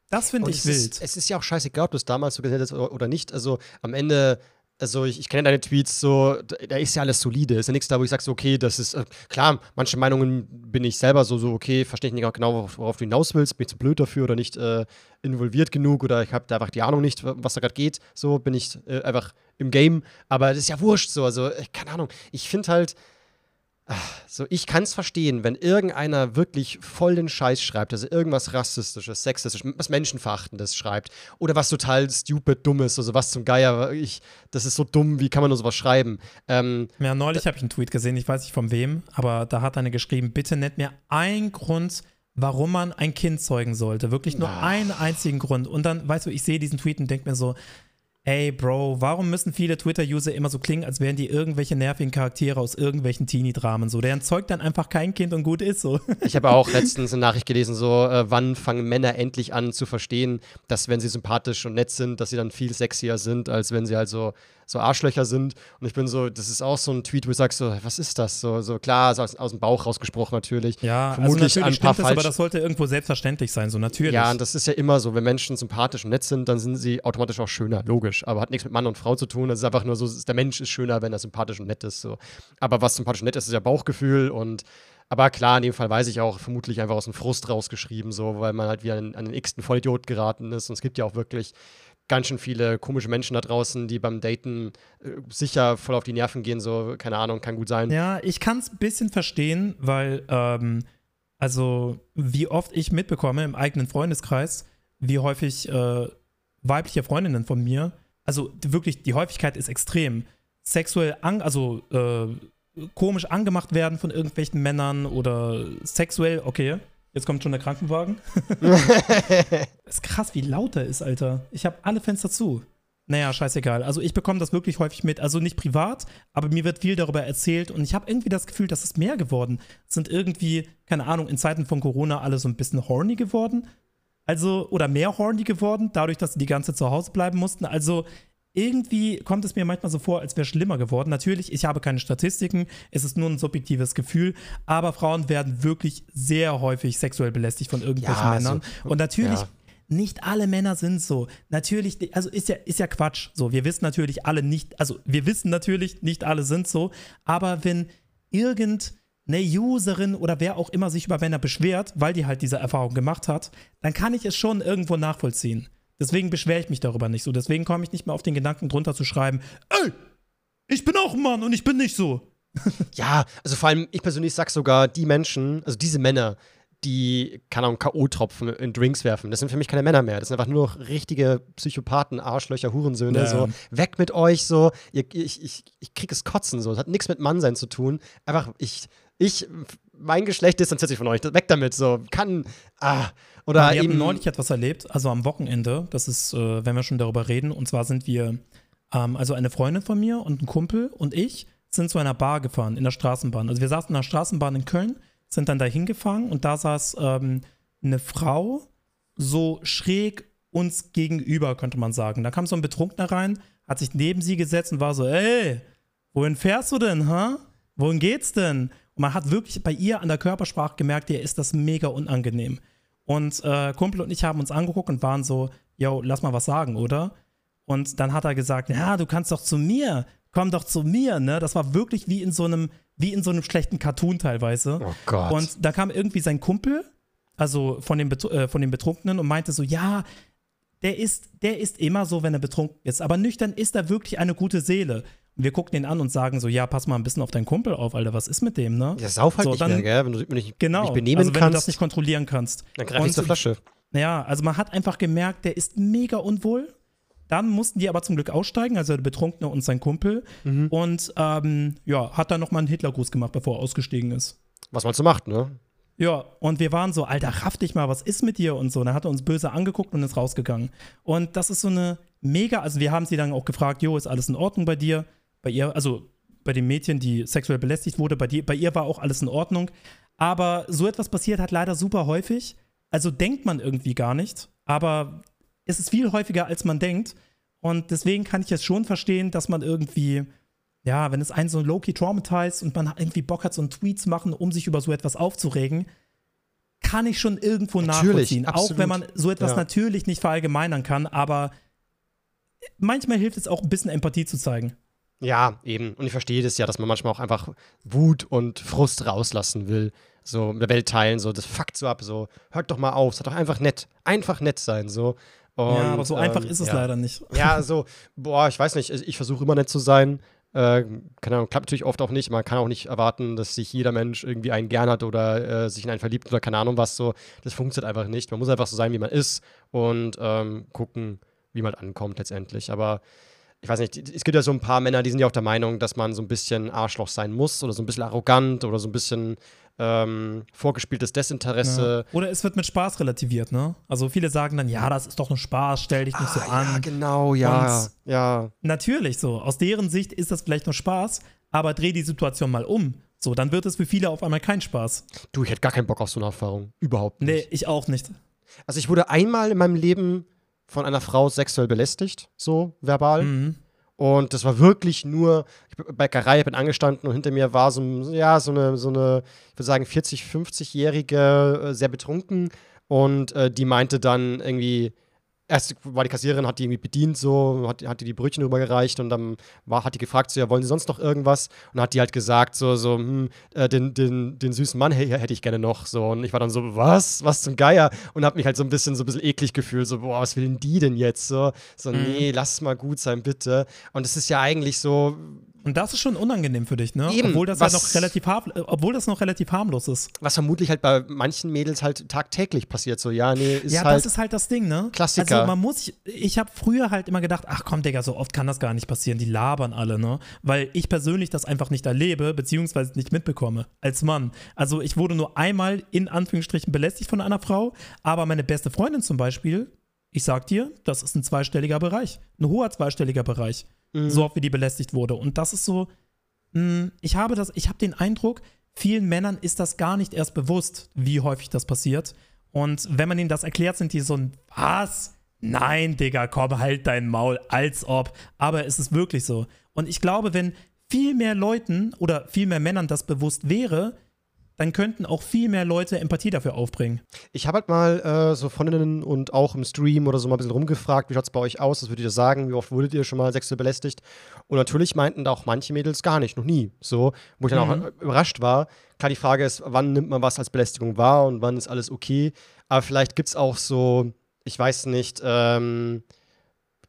das finde ich es wild. Ist, es ist ja auch scheißegal, ob du es damals so gesehen hättest oder, oder nicht. Also am Ende, also ich, ich kenne deine Tweets so, da, ist ja alles solide. Ist ja nichts da, wo ich sage so, okay, das ist, äh, klar, manche Meinungen bin ich selber so, so okay, verstehe ich nicht genau, worauf, worauf du hinaus willst, bin ich zu blöd dafür oder nicht äh, involviert genug oder ich habe da einfach die Ahnung nicht, was da gerade geht. So bin ich äh, einfach im Game. Aber das ist ja wurscht so, also äh, keine Ahnung. Ich finde halt, so, ich kann es verstehen, wenn irgendeiner wirklich voll den Scheiß schreibt, also irgendwas Rassistisches, Sexistisches, was Menschenverachtendes schreibt oder was total stupid, dummes, also was zum Geier, ich, das ist so dumm, wie kann man nur sowas schreiben? Ähm, ja, neulich habe ich einen Tweet gesehen, ich weiß nicht von wem, aber da hat einer geschrieben, bitte nennt mir einen Grund, warum man ein Kind zeugen sollte. Wirklich nur Ach. einen einzigen Grund. Und dann, weißt du, ich sehe diesen Tweet und denke mir so, Ey, Bro, warum müssen viele Twitter-User immer so klingen, als wären die irgendwelche nervigen Charaktere aus irgendwelchen Teenie-Dramen so? Deren zeugt dann einfach kein Kind und gut ist so. Ich habe auch letztens eine Nachricht gelesen, so, äh, wann fangen Männer endlich an zu verstehen, dass wenn sie sympathisch und nett sind, dass sie dann viel sexier sind, als wenn sie halt so so Arschlöcher sind. Und ich bin so, das ist auch so ein Tweet, wo ich sage so, was ist das? So, so klar, so aus, aus dem Bauch rausgesprochen natürlich. Ja, also Vermutlich also natürlich ein paar stimmt das, aber das sollte irgendwo selbstverständlich sein, so natürlich. Ja, und das ist ja immer so, wenn Menschen sympathisch und nett sind, dann sind sie automatisch auch schöner, logisch. Aber hat nichts mit Mann und Frau zu tun. Das ist einfach nur so, der Mensch ist schöner, wenn er sympathisch und nett ist. So. Aber was sympathisch und nett ist, ist ja Bauchgefühl und aber klar, in dem Fall weiß ich auch, vermutlich einfach aus dem Frust rausgeschrieben, so, weil man halt wieder an, an den x-ten Vollidiot geraten ist. Und es gibt ja auch wirklich ganz schön viele komische Menschen da draußen, die beim Daten äh, sicher voll auf die Nerven gehen, so, keine Ahnung, kann gut sein. Ja, ich kann es ein bisschen verstehen, weil, ähm, also, wie oft ich mitbekomme im eigenen Freundeskreis, wie häufig äh, weibliche Freundinnen von mir, also wirklich, die Häufigkeit ist extrem, sexuell, an, also äh, komisch angemacht werden von irgendwelchen Männern oder sexuell, okay, Jetzt kommt schon der Krankenwagen. ist krass, wie laut er ist, Alter. Ich habe alle Fenster zu. Naja, scheißegal. Also ich bekomme das wirklich häufig mit. Also nicht privat, aber mir wird viel darüber erzählt und ich habe irgendwie das Gefühl, dass es mehr geworden. sind irgendwie, keine Ahnung, in Zeiten von Corona alle so ein bisschen horny geworden. Also, oder mehr horny geworden, dadurch, dass sie die ganze Zeit zu Hause bleiben mussten. Also irgendwie kommt es mir manchmal so vor, als wäre schlimmer geworden. Natürlich, ich habe keine Statistiken, es ist nur ein subjektives Gefühl, aber Frauen werden wirklich sehr häufig sexuell belästigt von irgendwelchen ja, Männern. So, Und natürlich. Ja. Nicht alle Männer sind so. Natürlich, also ist ja, ist ja Quatsch. So, wir wissen natürlich alle nicht, also wir wissen natürlich, nicht alle sind so, aber wenn irgendeine Userin oder wer auch immer sich über Männer beschwert, weil die halt diese Erfahrung gemacht hat, dann kann ich es schon irgendwo nachvollziehen. Deswegen beschwere ich mich darüber nicht so. Deswegen komme ich nicht mehr auf den Gedanken, drunter zu schreiben, ey, ich bin auch ein Mann und ich bin nicht so. ja, also vor allem, ich persönlich sag sogar, die Menschen, also diese Männer, die, keine Ahnung, K.O.-Tropfen in Drinks werfen. Das sind für mich keine Männer mehr. Das sind einfach nur noch richtige Psychopathen, Arschlöcher, Hurensöhne. Ja. So, weg mit euch, so. Ich, ich, ich, ich krieg es kotzen, so. Das hat nichts mit Mannsein zu tun. Einfach, ich, ich, mein Geschlecht distanziert sich von euch. Weg damit, so. Kann, ah. Oder wir haben neulich etwas erlebt, also am Wochenende, das ist, äh, wenn wir schon darüber reden, und zwar sind wir, ähm, also eine Freundin von mir und ein Kumpel und ich sind zu einer Bar gefahren, in der Straßenbahn. Also wir saßen in der Straßenbahn in Köln, sind dann da hingefahren und da saß ähm, eine Frau so schräg uns gegenüber, könnte man sagen. Da kam so ein Betrunkener rein, hat sich neben sie gesetzt und war so, ey, wohin fährst du denn, ha? Wohin geht's denn? Und man hat wirklich bei ihr an der Körpersprache gemerkt, ihr ist das mega unangenehm. Und äh, Kumpel und ich haben uns angeguckt und waren so, yo, lass mal was sagen, oder? Und dann hat er gesagt, ja, du kannst doch zu mir, komm doch zu mir, ne? Das war wirklich wie in so einem, wie in so einem schlechten Cartoon teilweise. Oh Gott. Und da kam irgendwie sein Kumpel, also von dem, äh, von dem Betrunkenen und meinte so, ja, der ist, der ist immer so, wenn er betrunken ist. Aber nüchtern ist er wirklich eine gute Seele. Wir gucken ihn an und sagen so, ja, pass mal ein bisschen auf deinen Kumpel auf, Alter, was ist mit dem, ne? Ja, sauf halt so, nicht dann, mehr, gell? Wenn du nicht, genau, nicht benehmen also wenn kannst. du das nicht kontrollieren kannst. Dann greif ich zur Flasche. Ja, also man hat einfach gemerkt, der ist mega unwohl. Dann mussten die aber zum Glück aussteigen, also der Betrunkene und sein Kumpel. Mhm. Und ähm, ja, hat dann nochmal einen Hitlergruß gemacht, bevor er ausgestiegen ist. Was man so macht, ne? Ja, und wir waren so, Alter, raff dich mal, was ist mit dir und so. Und dann hat er uns böse angeguckt und ist rausgegangen. Und das ist so eine mega, also wir haben sie dann auch gefragt, jo, ist alles in Ordnung bei dir? Bei ihr, also bei dem Mädchen, die sexuell belästigt wurde, bei, die, bei ihr war auch alles in Ordnung. Aber so etwas passiert halt leider super häufig. Also denkt man irgendwie gar nicht. Aber es ist viel häufiger, als man denkt. Und deswegen kann ich es schon verstehen, dass man irgendwie, ja, wenn es einen so low-key traumatisiert und man irgendwie Bock hat, so einen Tweet zu machen, um sich über so etwas aufzuregen, kann ich schon irgendwo natürlich, nachvollziehen. Absolut. Auch wenn man so etwas ja. natürlich nicht verallgemeinern kann, aber manchmal hilft es auch ein bisschen Empathie zu zeigen. Ja, eben. Und ich verstehe das ja, dass man manchmal auch einfach Wut und Frust rauslassen will. So mit der Welt teilen, so das fuckt so ab, so hört doch mal auf, seid doch einfach nett. Einfach nett sein, so. Und, ja, aber so einfach ähm, ist es ja. leider nicht. Ja, so, boah, ich weiß nicht, ich versuche immer nett zu sein, Äh, keine Ahnung, klappt natürlich oft auch nicht. Man kann auch nicht erwarten, dass sich jeder Mensch irgendwie einen gern hat oder äh, sich in einen verliebt oder keine Ahnung was so. Das funktioniert einfach nicht. Man muss einfach so sein, wie man ist und ähm, gucken, wie man ankommt letztendlich. Aber ich weiß nicht, es gibt ja so ein paar Männer, die sind ja auch der Meinung, dass man so ein bisschen Arschloch sein muss oder so ein bisschen arrogant oder so ein bisschen ähm, vorgespieltes Desinteresse. Ja. Oder es wird mit Spaß relativiert, ne? Also viele sagen dann, ja, das ist doch ein Spaß, stell dich nicht ah, so an. Ja, genau, ja, Und ja. Natürlich so. Aus deren Sicht ist das vielleicht nur Spaß, aber dreh die Situation mal um. So, dann wird es für viele auf einmal kein Spaß. Du, ich hätte gar keinen Bock auf so eine Erfahrung. Überhaupt nicht. Nee, ich auch nicht. Also ich wurde einmal in meinem Leben von einer Frau sexuell belästigt, so verbal. Mhm. Und das war wirklich nur, ich bin bei Bäckerei, bin angestanden und hinter mir war so, ja, so eine, so eine, ich würde sagen, 40, 50-Jährige, äh, sehr betrunken. Und äh, die meinte dann irgendwie, erst war die Kassiererin, hat die irgendwie bedient, so, hat, hat die die Brötchen rübergereicht und dann war, hat die gefragt, so, ja, wollen Sie sonst noch irgendwas? Und hat die halt gesagt, so, so, hm, äh, den, den, den süßen Mann hey, hätte ich gerne noch, so. Und ich war dann so, was? Was zum Geier? Und hab mich halt so ein bisschen, so ein bisschen eklig gefühlt, so, boah, was will denn die denn jetzt? So, so Mhm. nee, lass mal gut sein, bitte. Und es ist ja eigentlich so, Und das ist schon unangenehm für dich, ne? Eben, obwohl das was- ja noch relativ obwohl das noch relativ harmlos ist. was vermutlich halt bei manchen Mädels halt tagtäglich passiert, so, ja, nee, ist ja, halt. das ist halt das Ding, ne? Klassiker. Also man muss, ich habe früher halt immer gedacht, ach komm, Digga, so oft kann das gar nicht passieren, die labern alle, ne? Weil ich persönlich das einfach nicht erlebe, beziehungsweise nicht mitbekomme, als Mann. Also ich wurde nur einmal in Anführungsstrichen belästigt von einer Frau, aber meine beste Freundin zum Beispiel, ich sag dir, das ist ein zweistelliger Bereich, ein hoher zweistelliger Bereich, Mhm. so oft wie die belästigt wurde. Und das ist so, mh, ich habe das, ich habe den Eindruck, vielen Männern ist das gar nicht erst bewusst, wie häufig das passiert. Und wenn man ihnen das erklärt, sind die so ein, was? Nein, Digga, komm, halt dein Maul, als ob. Aber es ist wirklich so. Und ich glaube, wenn viel mehr Leuten oder viel mehr Männern das bewusst wäre, dann könnten auch viel mehr Leute Empathie dafür aufbringen. Ich habe halt mal äh, so Freundinnen und auch im Stream oder so mal ein bisschen rumgefragt, wie schaut es bei euch aus? Was würdet ihr sagen? Wie oft wurdet ihr schon mal sexuell belästigt? Und natürlich meinten da auch manche Mädels gar nicht, noch nie. So, wo ich dann Mhm. auch überrascht war. Klar, die Frage ist, wann nimmt man was als Belästigung wahr und wann ist alles okay? Aber vielleicht gibt es auch so, ich weiß nicht, ähm,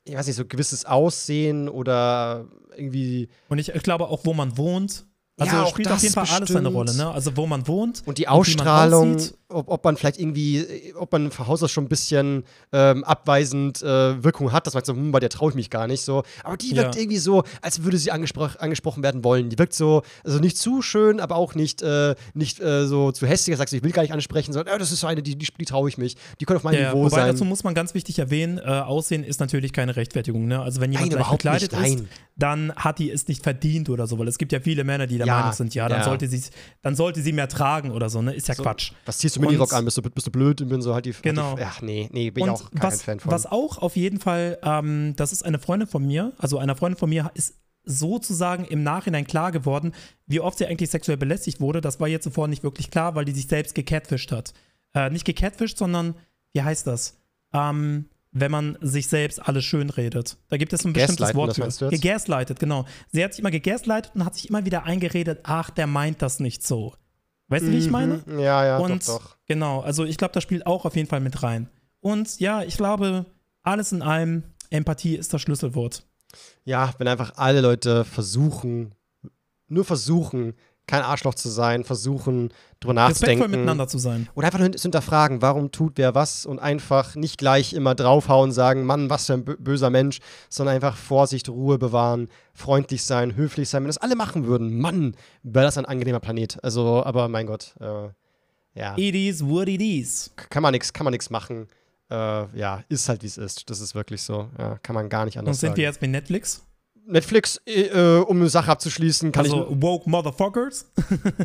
ich weiß nicht, so gewisses Aussehen oder irgendwie Und ich, ich glaube auch, wo man wohnt. Also Ja, spielt auf jeden Fall alles eine. Rolle, ne? Also wo man wohnt. Und die Ausstrahlung, aussieht. ob, ob man vielleicht irgendwie, ob man von Haus aus schon ein bisschen ähm, abweisend äh, Wirkung hat, dass man so, hm, bei der traue ich mich gar nicht so. Aber die wirkt Ja. irgendwie so, als würde sie angespro angesprochen werden wollen. Die wirkt so, also nicht zu schön, aber auch nicht, äh, nicht äh, so zu hässlich, dass sagst du, ich will gar nicht ansprechen, sondern äh, das ist so eine, die, die, die traue ich mich. Die können auf meinem Ja. Niveau wobei sein. dazu muss man ganz wichtig erwähnen, äh, Aussehen ist natürlich keine Rechtfertigung. Ne? Also wenn jemand Nein, überhaupt gekleidet nicht, ist, nein. Dann hat die es nicht verdient oder so, weil es gibt ja viele Männer, die der Ja, Meinung sind, ja, dann ja. sollte sie dann sollte sie mehr tragen oder so, ne? Ist ja so, Quatsch. Was ziehst du Minirock an? Bist du, bist du blöd? Und bin so halt die. Genau. Halt die ach nee, nee, bin ich Und auch gar was, kein Fan von. was auch auf jeden Fall, ähm, das ist eine Freundin von mir, also einer Freundin von mir ist sozusagen im Nachhinein klar geworden, wie oft sie eigentlich sexuell belästigt wurde. Das war ihr zuvor nicht wirklich klar, weil die sich selbst gecatfischt hat. Äh, nicht gecatfischt, sondern, wie heißt das? Ähm, wenn man sich selbst alles schön redet. Da gibt es ein bestimmtes Wort für. Gegaslightet, genau. Sie hat sich immer gegaslightet und hat sich immer wieder eingeredet, ach, der meint das nicht so. Weißt du, wie ich meine? Mhm, Ja, ja, Und doch, doch. genau, also ich glaube, das spielt auch auf jeden Fall mit rein. Und ja, ich glaube, alles in allem, Empathie ist das Schlüsselwort. Ja, wenn einfach alle Leute versuchen, nur versuchen, kein Arschloch zu sein, versuchen, drüber Respektvoll nachzudenken. miteinander zu sein. Oder einfach nur zu hinterfragen, warum tut wer was und einfach nicht gleich immer draufhauen, sagen, Mann, was für ein bö- böser Mensch, sondern einfach Vorsicht, Ruhe bewahren, freundlich sein, höflich sein. Wenn das alle machen würden, Mann, wäre das ein angenehmer Planet. Also, aber mein Gott, äh, ja, It is what it is. kann man nichts, kann man nichts machen. Äh, ja, ist halt wie es ist. Das ist wirklich so. Ja, kann man gar nicht Und anders sind sagen. wir jetzt bei Netflix? Netflix, äh, um eine Sache abzuschließen, kann also woke Motherfuckers?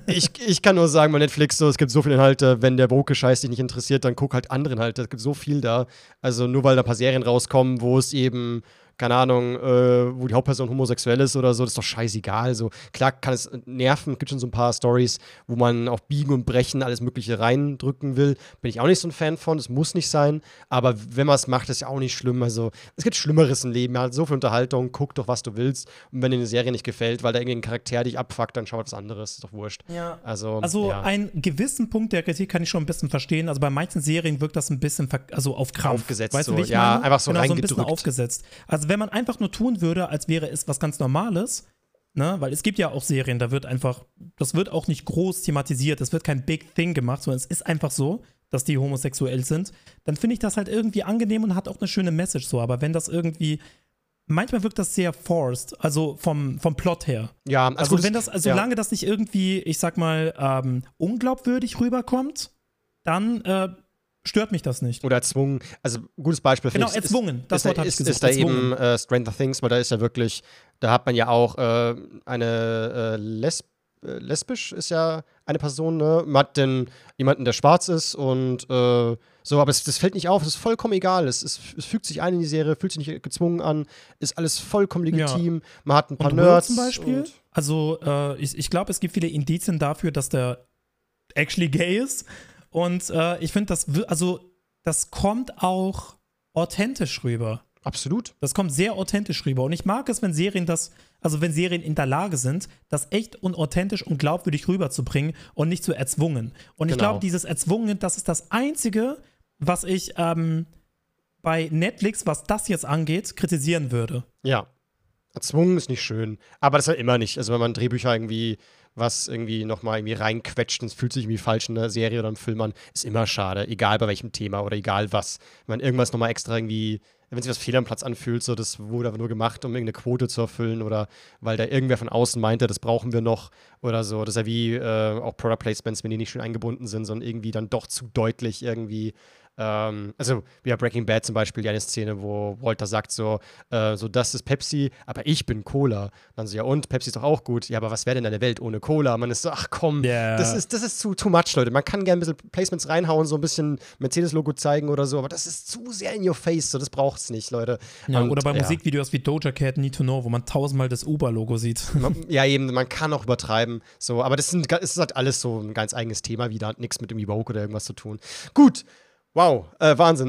ich, ich, ich kann nur sagen, bei Netflix so, es gibt so viele Inhalte, wenn der woke Scheiß dich nicht interessiert, dann guck halt andere Inhalte. Es gibt so viel da. Also nur weil da ein paar Serien rauskommen, wo es eben keine Ahnung, äh, wo die Hauptperson homosexuell ist oder so, das ist doch scheißegal. So, klar kann es nerven, gibt schon so ein paar Stories, wo man auf Biegen und Brechen alles Mögliche reindrücken will. Bin ich auch nicht so ein Fan von, das muss nicht sein. Aber wenn man es macht, ist ja auch nicht schlimm. Also, es gibt Schlimmeres im Leben. Man hat so viel Unterhaltung, guck doch, was du willst. Und wenn dir eine Serie nicht gefällt, weil da irgendwie ein Charakter dich abfuckt, dann schau halt was anderes. Ist doch wurscht. Ja. Also, Also ja. einen gewissen Punkt der Kritik kann ich schon ein bisschen verstehen. Also bei manchen Serien wirkt das ein bisschen also auf Krampf. Aufgesetzt Weißt du, so. wie ich Ja, meine? einfach so genau, so ein bisschen reingedrückt. aufgesetzt. Also wenn man einfach nur tun würde, als wäre es was ganz Normales, Ne? Weil es gibt ja auch Serien, da wird einfach, das wird auch nicht groß thematisiert, das wird kein Big Thing gemacht, sondern es ist einfach so, dass die homosexuell sind. Dann finde ich das halt irgendwie angenehm und hat auch eine schöne Message so. Aber wenn das irgendwie manchmal wirkt das sehr forced, also vom, vom Plot her. Ja, also, also wenn das, also solange ja. das nicht irgendwie, ich sag mal, ähm, unglaubwürdig rüberkommt, dann äh, stört mich das nicht. Oder erzwungen. Also, gutes Beispiel. Genau, ich, erzwungen. Ist, das Wort habe ich gesagt. Ist da erzwungen. eben äh, Stranger Things, weil da ist ja wirklich, da hat man ja auch äh, eine äh, Lesb äh, lesbisch ist ja eine Person, ne? Man hat den, jemanden, der schwarz ist und äh, so, aber es, das fällt nicht auf, es ist vollkommen egal. Es, es, es, fügt sich ein in die Serie, fühlt sich nicht gezwungen an, ist alles vollkommen legitim. Ja. Man hat ein paar und Nerds. zum Beispiel? Also, äh, ich, ich glaube, es gibt viele Indizien dafür, dass der actually gay ist. Und äh, ich finde, das, also, das kommt auch authentisch rüber. Absolut. Das kommt sehr authentisch rüber. Und ich mag es, wenn Serien das, also wenn Serien in der Lage sind, das echt und authentisch und glaubwürdig rüberzubringen und nicht zu erzwungen. Und genau. ich glaube, dieses Erzwungen, das ist das Einzige, was ich ähm, bei Netflix, was das jetzt angeht, kritisieren würde. Ja. Erzwungen ist nicht schön. Aber das ist ja immer nicht. Also wenn man Drehbücher irgendwie was irgendwie nochmal irgendwie reinquetscht und es fühlt sich irgendwie falsch in der Serie oder im Film an, ist immer schade, egal bei welchem Thema oder egal was. Wenn man irgendwas nochmal extra irgendwie, wenn sich was fehl am Platz anfühlt, so das wurde aber nur gemacht, um irgendeine Quote zu erfüllen oder weil da irgendwer von außen meinte, das brauchen wir noch oder so. Das ist ja wie äh, auch Product Placements, wenn die nicht schön eingebunden sind, sondern irgendwie dann doch zu deutlich irgendwie ähm, also wie bei Breaking Bad zum Beispiel, die eine Szene, wo Walter sagt so, äh, so das ist Pepsi, aber ich bin Cola. Dann so, ja und, Pepsi ist doch auch gut. Ja, aber was wäre denn eine Welt ohne Cola? Man ist so, ach komm, yeah. das ist, das ist zu too much, Leute. Man kann gerne ein bisschen Placements reinhauen, so ein bisschen Mercedes-Logo zeigen oder so, aber das ist zu sehr in your face, so das braucht es nicht, Leute. Ja, und, oder bei ja. Musikvideos wie Doja Cat Need to Know, wo man tausendmal das Uber-Logo sieht. ja, eben, man kann auch übertreiben, so, aber das, sind, das ist halt alles so ein ganz eigenes Thema wieder, hat nichts mit dem Evoke oder irgendwas zu tun. Gut, Wow, äh, Wahnsinn.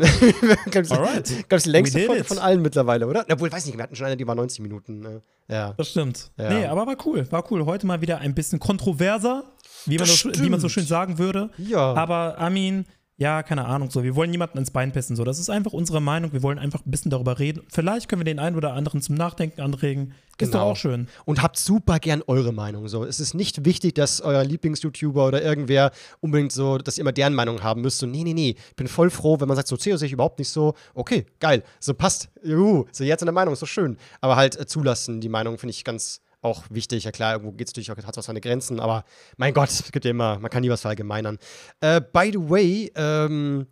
glaube, Alright. Glaub, die längste Folge von allen mittlerweile, oder? Obwohl, weiß nicht, wir hatten schon eine, die war 90 Minuten. Ne? Ja. Das stimmt. Ja. Nee, aber war cool. War cool. Heute mal wieder ein bisschen kontroverser, wie man, das, wie man so schön sagen würde. Ja. Aber, I mean, ja, keine Ahnung, so, wir wollen niemanden ins Bein pissen, so, das ist einfach unsere Meinung, wir wollen einfach ein bisschen darüber reden. Vielleicht können wir den einen oder anderen zum Nachdenken anregen. Ist genau. doch auch schön. Und habt super gern eure Meinung, so. Es ist nicht wichtig, dass euer Lieblings-YouTuber oder irgendwer unbedingt so, dass ihr immer deren Meinung haben müsst, so, nee, nee, nee, ich bin voll froh, wenn man sagt, so, CEO sehe ich überhaupt nicht so, okay, geil, so passt, juhu, so jetzt in der Meinung, ist so schön. Aber halt äh, zulassen, die Meinung finde ich ganz, auch wichtig. Ja klar, irgendwo geht es natürlich auch, hat auch seine Grenzen, aber mein Gott, es gibt ja immer, man kann nie was verallgemeinern. Äh, by the way, ähm,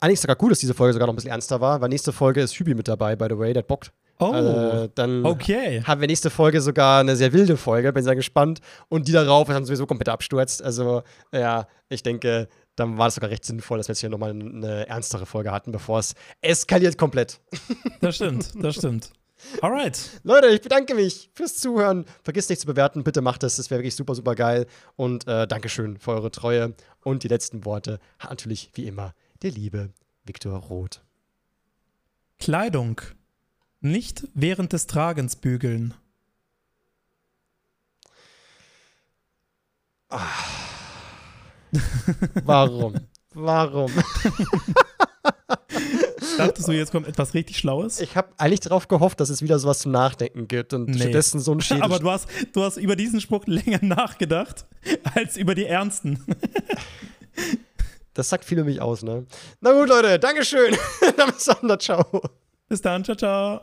eigentlich sogar gut, dass diese Folge sogar noch ein bisschen ernster war, weil nächste Folge ist Hübi mit dabei, by the way, der bockt. Oh, äh, dann okay. haben wir nächste Folge sogar eine sehr wilde Folge, bin sehr gespannt. Und die darauf ist dann sowieso komplett abstürzt. Also, ja, ich denke, dann war es sogar recht sinnvoll, dass wir jetzt hier nochmal eine ernstere Folge hatten, bevor es eskaliert komplett. Das stimmt, das stimmt. Alright. Leute, ich bedanke mich fürs Zuhören. Vergisst nicht zu bewerten. Bitte macht das. Das wäre wirklich super, super geil. Und äh, Dankeschön für eure Treue. Und die letzten Worte hat natürlich wie immer der liebe Viktor Roth. Kleidung. Nicht während des Tragens bügeln. Warum? Warum? Dachtest du, jetzt kommt etwas richtig Schlaues? Ich habe eigentlich darauf gehofft, dass es wieder sowas zum Nachdenken gibt und nee. stattdessen so ein Schädel. Aber du hast, du hast über diesen Spruch länger nachgedacht als über die ernsten. Das sagt viel über mich aus, ne? Na gut, Leute, Dankeschön. Dann bis dann, ciao. Bis dann, ciao, ciao.